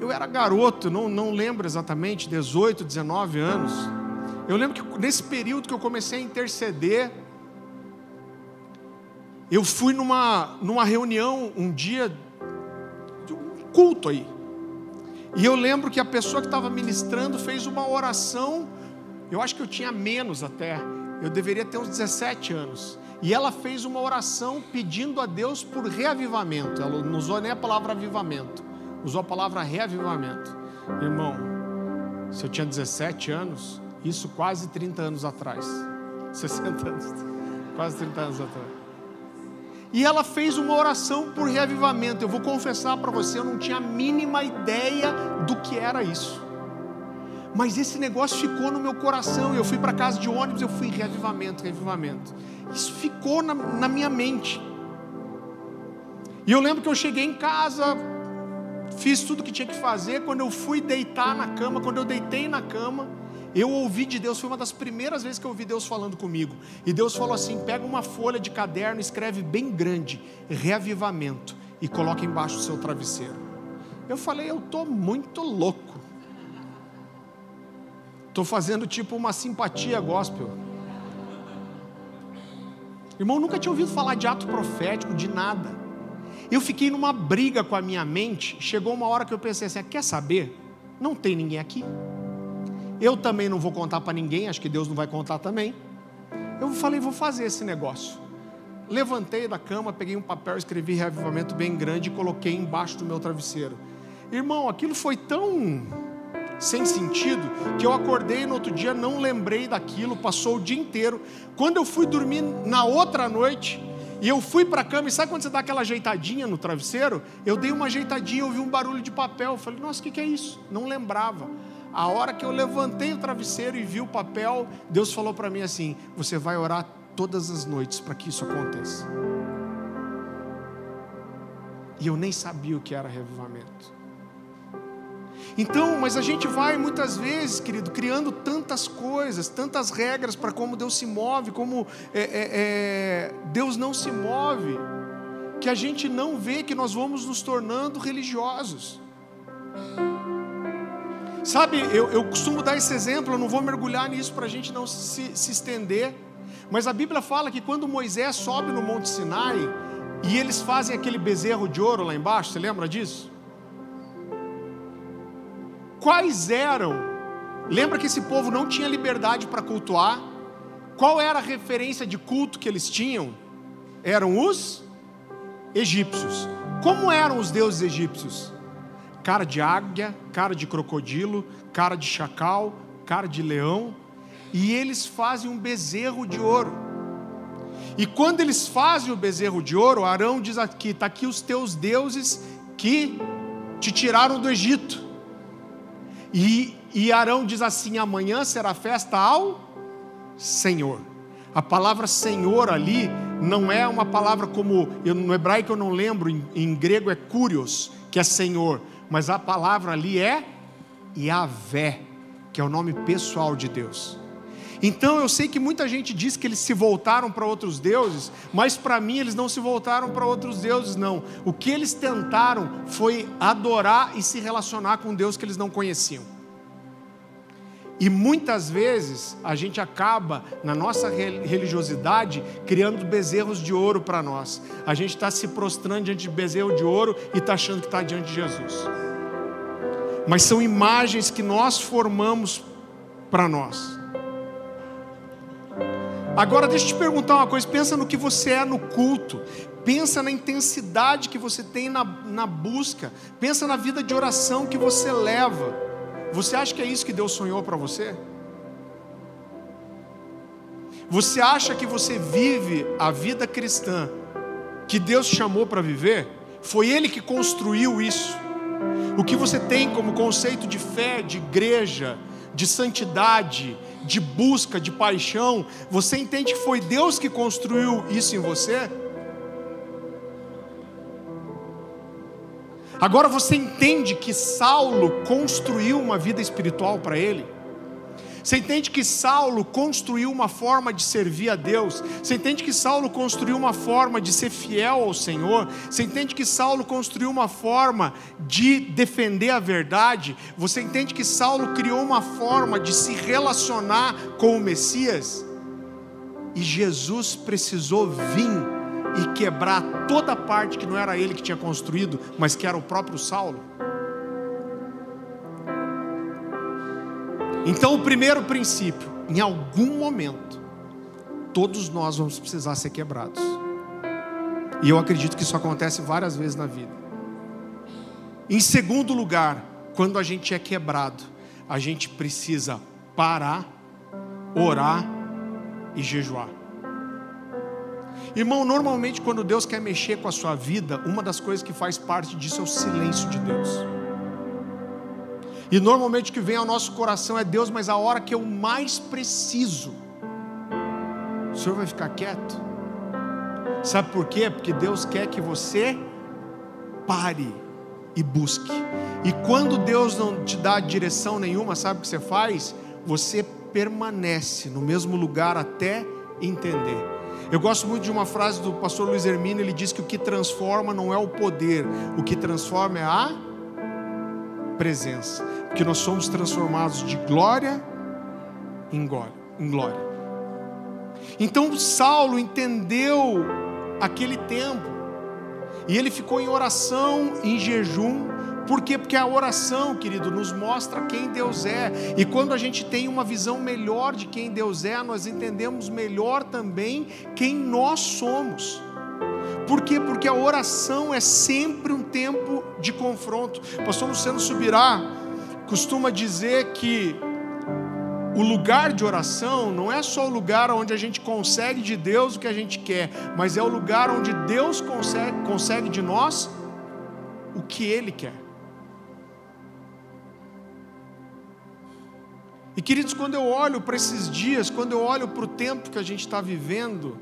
Eu era garoto, não, não lembro exatamente, 18, 19 anos. Eu lembro que nesse período que eu comecei a interceder, eu fui numa, numa reunião um dia, um culto aí. E eu lembro que a pessoa que estava ministrando fez uma oração, eu acho que eu tinha menos até. Eu deveria ter uns 17 anos. E ela fez uma oração pedindo a Deus por reavivamento. Ela não usou nem a palavra avivamento, usou a palavra reavivamento. Irmão, se eu tinha 17 anos, isso quase 30 anos atrás. 60 anos. Quase 30 anos atrás. E ela fez uma oração por reavivamento. Eu vou confessar para você, eu não tinha a mínima ideia do que era isso. Mas esse negócio ficou no meu coração. Eu fui para casa de ônibus, eu fui reavivamento, reavivamento. Isso ficou na, na minha mente. E eu lembro que eu cheguei em casa, fiz tudo que tinha que fazer. Quando eu fui deitar na cama, quando eu deitei na cama, eu ouvi de Deus, foi uma das primeiras vezes que eu ouvi Deus falando comigo. E Deus falou assim: pega uma folha de caderno, escreve bem grande, reavivamento, e coloca embaixo do seu travesseiro. Eu falei, eu estou muito louco. Estou fazendo tipo uma simpatia gospel. Irmão, nunca tinha ouvido falar de ato profético, de nada. Eu fiquei numa briga com a minha mente. Chegou uma hora que eu pensei assim: quer saber? Não tem ninguém aqui. Eu também não vou contar para ninguém, acho que Deus não vai contar também. Eu falei, vou fazer esse negócio. Levantei da cama, peguei um papel, escrevi reavivamento bem grande e coloquei embaixo do meu travesseiro. Irmão, aquilo foi tão sem sentido que eu acordei no outro dia, não lembrei daquilo, passou o dia inteiro. Quando eu fui dormir na outra noite, e eu fui para a cama, e sabe quando você dá aquela ajeitadinha no travesseiro? Eu dei uma ajeitadinha, ouvi um barulho de papel. Eu falei, nossa, o que, que é isso? Não lembrava. A hora que eu levantei o travesseiro e vi o papel, Deus falou para mim assim: Você vai orar todas as noites para que isso aconteça. E eu nem sabia o que era revivamento. Então, mas a gente vai muitas vezes, querido, criando tantas coisas, tantas regras para como Deus se move, como é, é, é, Deus não se move, que a gente não vê que nós vamos nos tornando religiosos. Sabe, eu, eu costumo dar esse exemplo, eu não vou mergulhar nisso para a gente não se, se estender. Mas a Bíblia fala que quando Moisés sobe no Monte Sinai e eles fazem aquele bezerro de ouro lá embaixo, você lembra disso? Quais eram? Lembra que esse povo não tinha liberdade para cultuar? Qual era a referência de culto que eles tinham? Eram os egípcios. Como eram os deuses egípcios? cara de águia, cara de crocodilo, cara de chacal, cara de leão, e eles fazem um bezerro de ouro. E quando eles fazem o bezerro de ouro, Arão diz aqui: está aqui os teus deuses que te tiraram do Egito. E, e Arão diz assim: amanhã será festa ao Senhor. A palavra Senhor ali não é uma palavra como, eu, no hebraico eu não lembro, em, em grego é curios, que é Senhor mas a palavra ali é Yahvé, que é o nome pessoal de Deus. Então eu sei que muita gente diz que eles se voltaram para outros deuses, mas para mim eles não se voltaram para outros deuses, não. O que eles tentaram foi adorar e se relacionar com Deus que eles não conheciam. E muitas vezes a gente acaba, na nossa religiosidade, criando bezerros de ouro para nós. A gente está se prostrando diante de bezerro de ouro e está achando que está diante de Jesus. Mas são imagens que nós formamos para nós. Agora deixa eu te perguntar uma coisa: pensa no que você é no culto, pensa na intensidade que você tem na, na busca, pensa na vida de oração que você leva. Você acha que é isso que Deus sonhou para você? Você acha que você vive a vida cristã que Deus chamou para viver? Foi Ele que construiu isso. O que você tem como conceito de fé, de igreja, de santidade, de busca, de paixão, você entende que foi Deus que construiu isso em você? Agora você entende que Saulo construiu uma vida espiritual para ele? Você entende que Saulo construiu uma forma de servir a Deus? Você entende que Saulo construiu uma forma de ser fiel ao Senhor? Você entende que Saulo construiu uma forma de defender a verdade? Você entende que Saulo criou uma forma de se relacionar com o Messias? E Jesus precisou vir e quebrar toda a parte que não era ele que tinha construído, mas que era o próprio Saulo. Então, o primeiro princípio, em algum momento, todos nós vamos precisar ser quebrados. E eu acredito que isso acontece várias vezes na vida. Em segundo lugar, quando a gente é quebrado, a gente precisa parar, orar e jejuar. Irmão, normalmente quando Deus quer mexer com a sua vida, uma das coisas que faz parte disso é o silêncio de Deus. E normalmente o que vem ao nosso coração é Deus, mas a hora que eu mais preciso, o Senhor vai ficar quieto. Sabe por quê? Porque Deus quer que você pare e busque. E quando Deus não te dá direção nenhuma, sabe o que você faz? Você permanece no mesmo lugar até entender. Eu gosto muito de uma frase do pastor Luiz Hermino, ele diz que o que transforma não é o poder, o que transforma é a presença. Porque nós somos transformados de glória em glória. Então Saulo entendeu aquele tempo, e ele ficou em oração, em jejum, por quê? Porque a oração, querido, nos mostra quem Deus é. E quando a gente tem uma visão melhor de quem Deus é, nós entendemos melhor também quem nós somos. Por quê? Porque a oração é sempre um tempo de confronto. O pastor Luciano Subirá costuma dizer que o lugar de oração não é só o lugar onde a gente consegue de Deus o que a gente quer, mas é o lugar onde Deus consegue, consegue de nós o que Ele quer. E queridos, quando eu olho para esses dias, quando eu olho para o tempo que a gente está vivendo,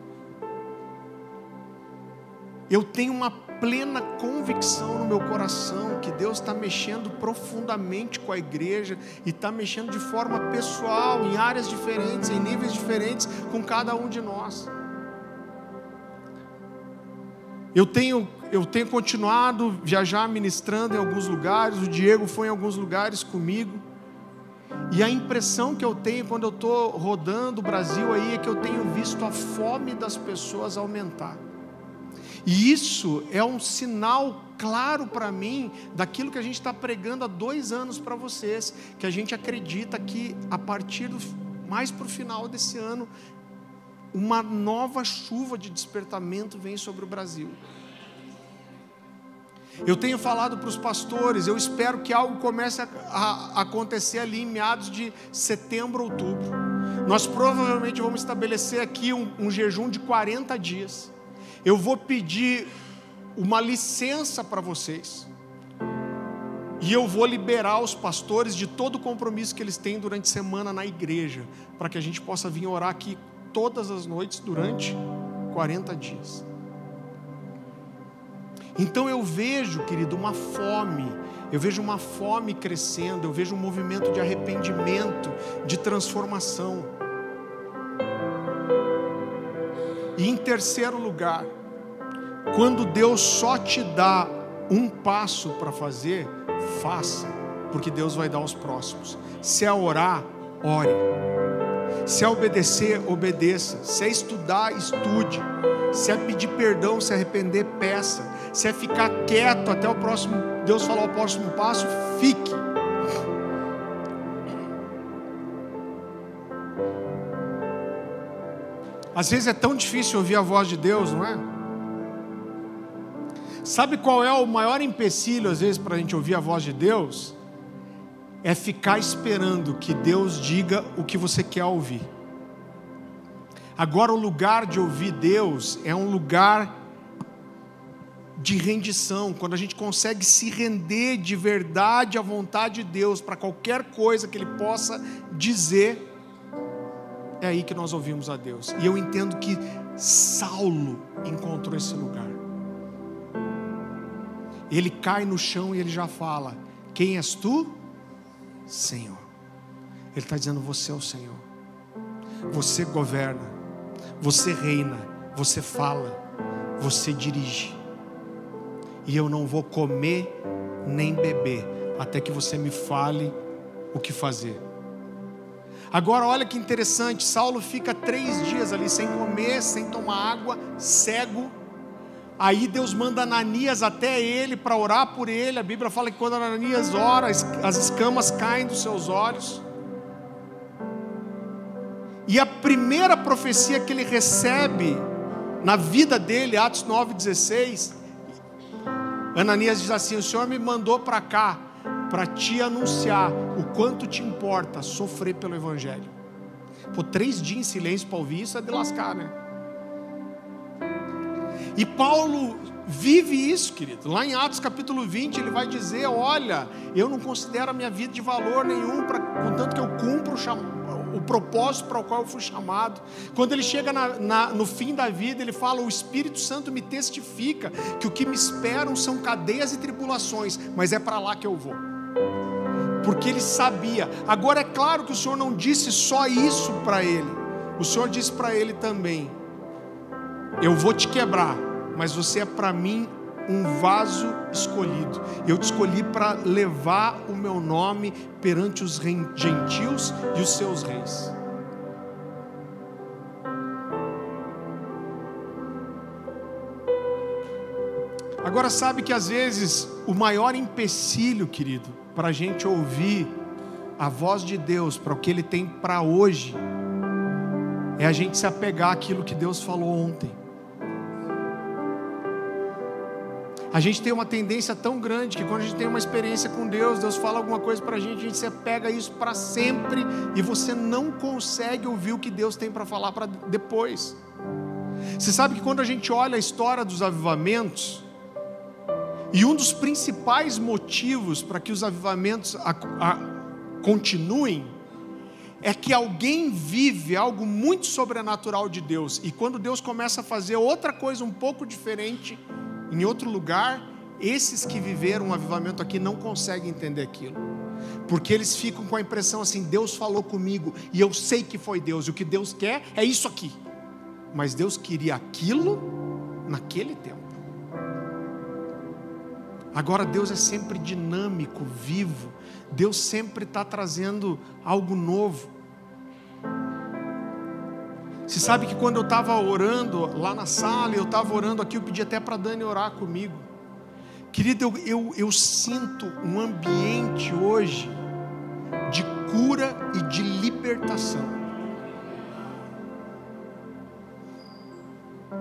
eu tenho uma plena convicção no meu coração que Deus está mexendo profundamente com a igreja e está mexendo de forma pessoal, em áreas diferentes, em níveis diferentes, com cada um de nós. Eu tenho, eu tenho continuado viajar ministrando em alguns lugares, o Diego foi em alguns lugares comigo. E a impressão que eu tenho quando eu estou rodando o Brasil aí é que eu tenho visto a fome das pessoas aumentar. E isso é um sinal claro para mim daquilo que a gente está pregando há dois anos para vocês, que a gente acredita que a partir do mais para o final desse ano, uma nova chuva de despertamento vem sobre o Brasil. Eu tenho falado para os pastores, eu espero que algo comece a, a, acontecer ali em meados de setembro, outubro. Nós provavelmente vamos estabelecer aqui um, um jejum de 40 dias. Eu vou pedir uma licença para vocês. E eu vou liberar os pastores de todo o compromisso que eles têm durante a semana na igreja, para que a gente possa vir orar aqui todas as noites durante 40 dias. Então eu vejo, querido, uma fome, eu vejo uma fome crescendo, eu vejo um movimento de arrependimento, de transformação. E em terceiro lugar, quando Deus só te dá um passo para fazer, faça, porque Deus vai dar os próximos. Se é orar, ore. Se é obedecer, obedeça. Se é estudar, estude. Se é pedir perdão, se arrepender, peça. Se é ficar quieto até o próximo, Deus falar o próximo passo, fique. Às vezes é tão difícil ouvir a voz de Deus, não é? Sabe qual é o maior empecilho, às vezes, para a gente ouvir a voz de Deus? É ficar esperando que Deus diga o que você quer ouvir. Agora, o lugar de ouvir Deus é um lugar de rendição, quando a gente consegue se render de verdade à vontade de Deus para qualquer coisa que Ele possa dizer, é aí que nós ouvimos a Deus. E eu entendo que Saulo encontrou esse lugar. Ele cai no chão e ele já fala: Quem és tu? Senhor. Ele está dizendo: Você é o Senhor. Você governa. Você reina, você fala, você dirige. E eu não vou comer nem beber até que você me fale o que fazer. Agora, olha que interessante: Saulo fica três dias ali sem comer, sem tomar água, cego. Aí Deus manda Ananias até ele para orar por ele. A Bíblia fala que quando Ananias ora, as escamas caem dos seus olhos. E a primeira profecia que ele recebe na vida dele, Atos 9,16, Ananias diz assim: O Senhor me mandou para cá para te anunciar o quanto te importa sofrer pelo Evangelho. Pô, três dias em silêncio para ouvir isso é de lascar, né? E Paulo vive isso, querido. Lá em Atos capítulo 20, ele vai dizer: Olha, eu não considero a minha vida de valor nenhum, pra, contanto que eu cumpro o, o propósito para o qual eu fui chamado. Quando ele chega na, na, no fim da vida, ele fala: O Espírito Santo me testifica que o que me esperam são cadeias e tribulações, mas é para lá que eu vou. Porque ele sabia. Agora é claro que o Senhor não disse só isso para ele. O Senhor disse para ele também: Eu vou te quebrar mas você é para mim um vaso escolhido. Eu te escolhi para levar o meu nome perante os gentios e os seus reis. Agora, sabe que às vezes o maior empecilho, querido, para a gente ouvir a voz de Deus, para o que Ele tem para hoje, é a gente se apegar àquilo que Deus falou ontem. A gente tem uma tendência tão grande que quando a gente tem uma experiência com Deus, Deus fala alguma coisa para a gente, a gente se pega isso para sempre e você não consegue ouvir o que Deus tem para falar para depois. Você sabe que quando a gente olha a história dos avivamentos, e um dos principais motivos para que os avivamentos a, a, continuem é que alguém vive algo muito sobrenatural de Deus, e quando Deus começa a fazer outra coisa um pouco diferente, em outro lugar, esses que viveram um avivamento aqui não conseguem entender aquilo. Porque eles ficam com a impressão assim: Deus falou comigo e eu sei que foi Deus, e o que Deus quer é isso aqui. Mas Deus queria aquilo naquele tempo. Agora Deus é sempre dinâmico, vivo. Deus sempre está trazendo algo novo. Você sabe que quando eu estava orando lá na sala, eu estava orando aqui, eu pedi até para Dani orar comigo. Querido, eu, eu, eu sinto um ambiente hoje de cura e de libertação.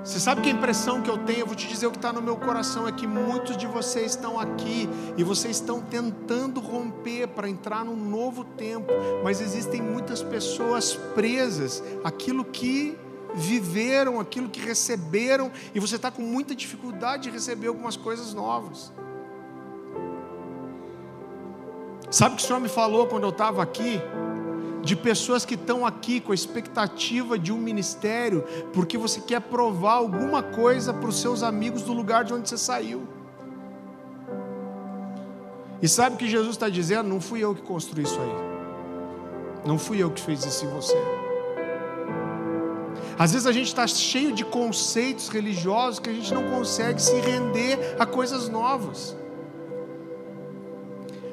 Você sabe que a impressão que eu tenho, eu vou te dizer o que está no meu coração, é que muitos de vocês estão aqui e vocês estão tentando romper para entrar num novo tempo, mas existem muitas pessoas presas aquilo que viveram, aquilo que receberam, e você está com muita dificuldade de receber algumas coisas novas. Sabe o que o Senhor me falou quando eu estava aqui? De pessoas que estão aqui com a expectativa de um ministério, porque você quer provar alguma coisa para os seus amigos do lugar de onde você saiu. E sabe o que Jesus está dizendo? Não fui eu que construí isso aí. Não fui eu que fiz isso em você. Às vezes a gente está cheio de conceitos religiosos que a gente não consegue se render a coisas novas.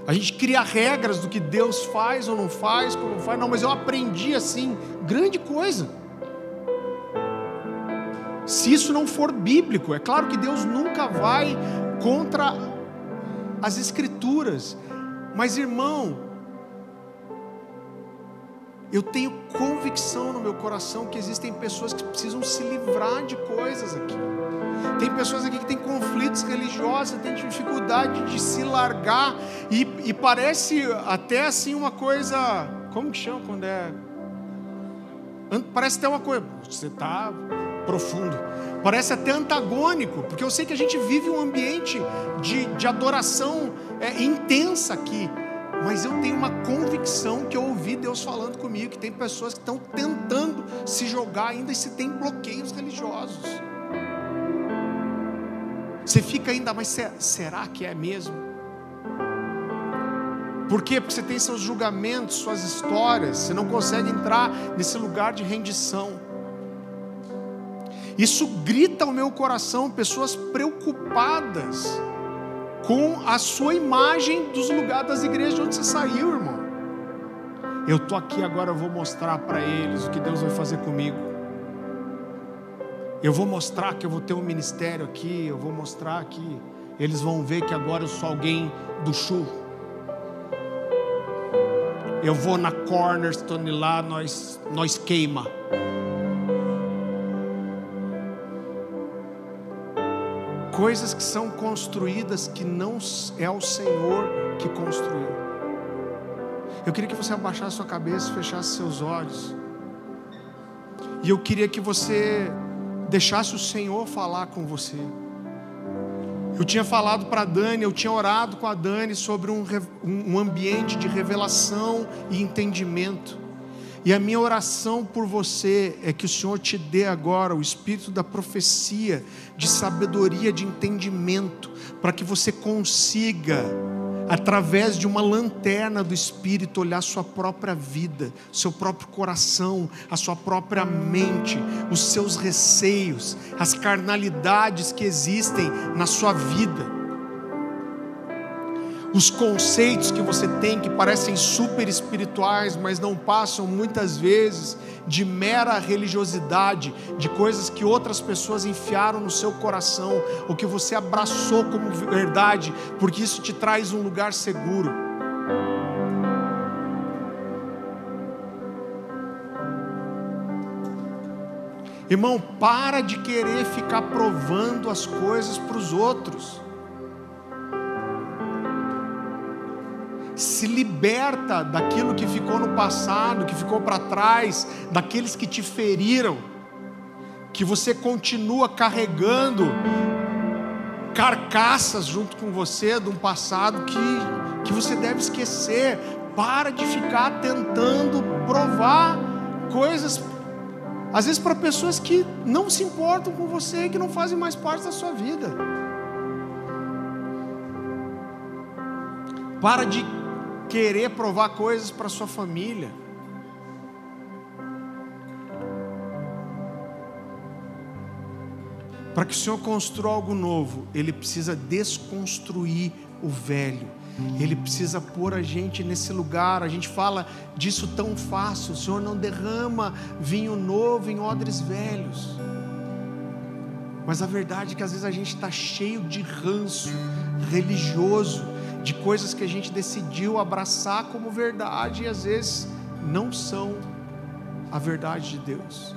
A gente cria regras do que Deus faz ou não faz, como não faz. Não, mas eu aprendi assim, grande coisa. Se isso não for bíblico, é claro que Deus nunca vai contra as escrituras. Mas irmão, eu tenho convicção no meu coração que existem pessoas que precisam se livrar de coisas aqui. Tem pessoas aqui que têm conflitos religiosos, têm dificuldade de se largar e, e parece até assim uma coisa, como que chama quando é? Parece até uma coisa, você está profundo. Parece até antagônico, porque eu sei que a gente vive um ambiente de, de adoração é, intensa aqui. Mas eu tenho uma convicção que eu ouvi Deus falando comigo, que tem pessoas que estão tentando se jogar ainda e se tem bloqueios religiosos. Você fica ainda, mas será que é mesmo? Por quê? Porque você tem seus julgamentos, suas histórias, você não consegue entrar nesse lugar de rendição. Isso grita ao meu coração pessoas preocupadas com a sua imagem dos lugares das igrejas de onde você saiu, irmão. Eu tô aqui agora, eu vou mostrar para eles o que Deus vai fazer comigo. Eu vou mostrar que eu vou ter um ministério aqui, eu vou mostrar que eles vão ver que agora eu sou alguém do chu. Eu vou na Cornerstone lá, nós, nós queima. Coisas que são construídas que não é o Senhor que construiu. Eu queria que você abaixasse sua cabeça, fechasse seus olhos. E eu queria que você deixasse o Senhor falar com você. Eu tinha falado para a Dani, eu tinha orado com a Dani sobre um, um ambiente de revelação e entendimento. E a minha oração por você é que o Senhor te dê agora o espírito da profecia, de sabedoria, de entendimento, para que você consiga através de uma lanterna do Espírito, olhar sua própria vida, seu próprio coração, a sua própria mente, os seus receios, as carnalidades que existem na sua vida os conceitos que você tem que parecem super espirituais, mas não passam muitas vezes de mera religiosidade, de coisas que outras pessoas enfiaram no seu coração, ou que você abraçou como verdade, porque isso te traz um lugar seguro. Irmão, para de querer ficar provando as coisas para os outros. Se liberta daquilo que ficou no passado, que ficou para trás, daqueles que te feriram, que você continua carregando carcaças junto com você de um passado que, que você deve esquecer. Para de ficar tentando provar coisas, às vezes para pessoas que não se importam com você, que não fazem mais parte da sua vida. Para de querer provar coisas para sua família. Para que o Senhor construa algo novo, Ele precisa desconstruir o velho. Ele precisa pôr a gente nesse lugar. A gente fala disso tão fácil. O Senhor não derrama vinho novo em odres velhos. Mas a verdade é que às vezes a gente está cheio de ranço religioso de coisas que a gente decidiu abraçar como verdade e às vezes não são a verdade de Deus.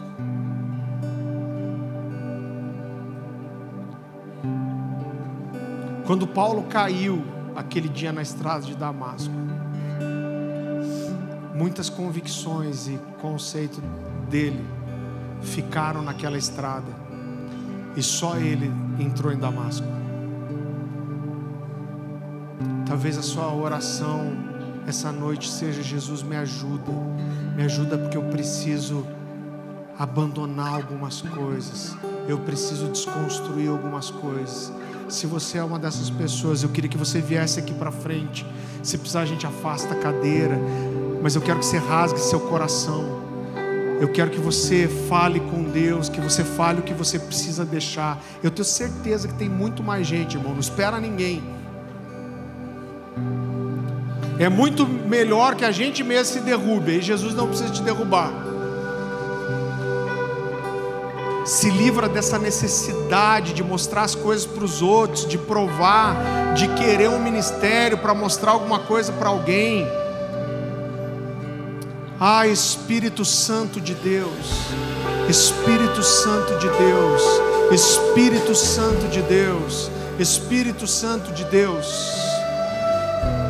Quando Paulo caiu aquele dia na estrada de Damasco, muitas convicções e conceito dele ficaram naquela estrada e só ele entrou em Damasco. Talvez a sua oração essa noite seja: Jesus, me ajuda, me ajuda porque eu preciso abandonar algumas coisas, eu preciso desconstruir algumas coisas. Se você é uma dessas pessoas, eu queria que você viesse aqui para frente. Se precisar, a gente afasta a cadeira, mas eu quero que você rasgue seu coração. Eu quero que você fale com Deus, que você fale o que você precisa deixar. Eu tenho certeza que tem muito mais gente, irmão. Não espera ninguém. É muito melhor que a gente mesmo se derrube, e Jesus não precisa te derrubar. Se livra dessa necessidade de mostrar as coisas para os outros, de provar, de querer um ministério para mostrar alguma coisa para alguém. Ah, Espírito Santo de Deus, Espírito Santo de Deus, Espírito Santo de Deus, Espírito Santo de Deus.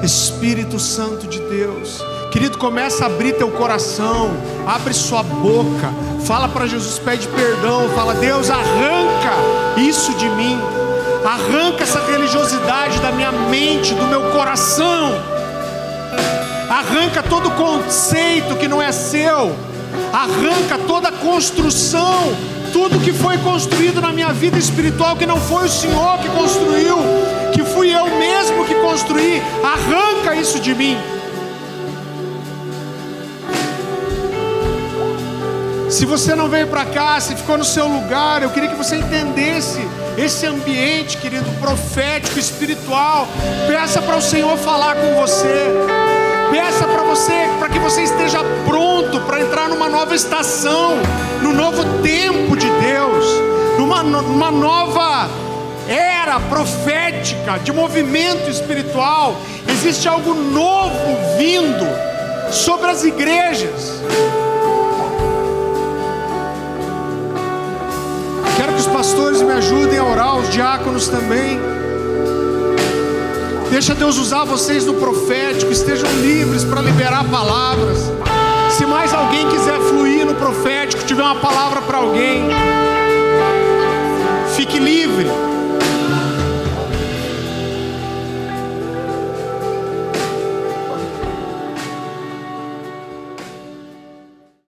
Espírito Santo de Deus. Querido, começa a abrir teu coração, abre sua boca, fala para Jesus, pede perdão, fala: Deus, arranca isso de mim, arranca essa religiosidade da minha mente, do meu coração, arranca todo conceito que não é seu, arranca toda construção, tudo que foi construído na minha vida espiritual que não foi o Senhor que construiu, que fui eu mesmo que construí, arranca isso de mim. Se você não veio para cá, se ficou no seu lugar, eu queria que você entendesse esse ambiente, querido, profético, espiritual. Peça para o Senhor falar com você. Peça para você, para que você esteja pronto para entrar numa nova estação, no novo tempo de Deus, numa, numa nova era profética, de movimento espiritual. Existe algo novo vindo sobre as igrejas. Quero que os pastores me ajudem a orar, os diáconos também. Deixa Deus usar vocês no profético, estejam livres para liberar palavras. Se mais alguém quiser fluir no profético, tiver uma palavra para alguém, fique livre.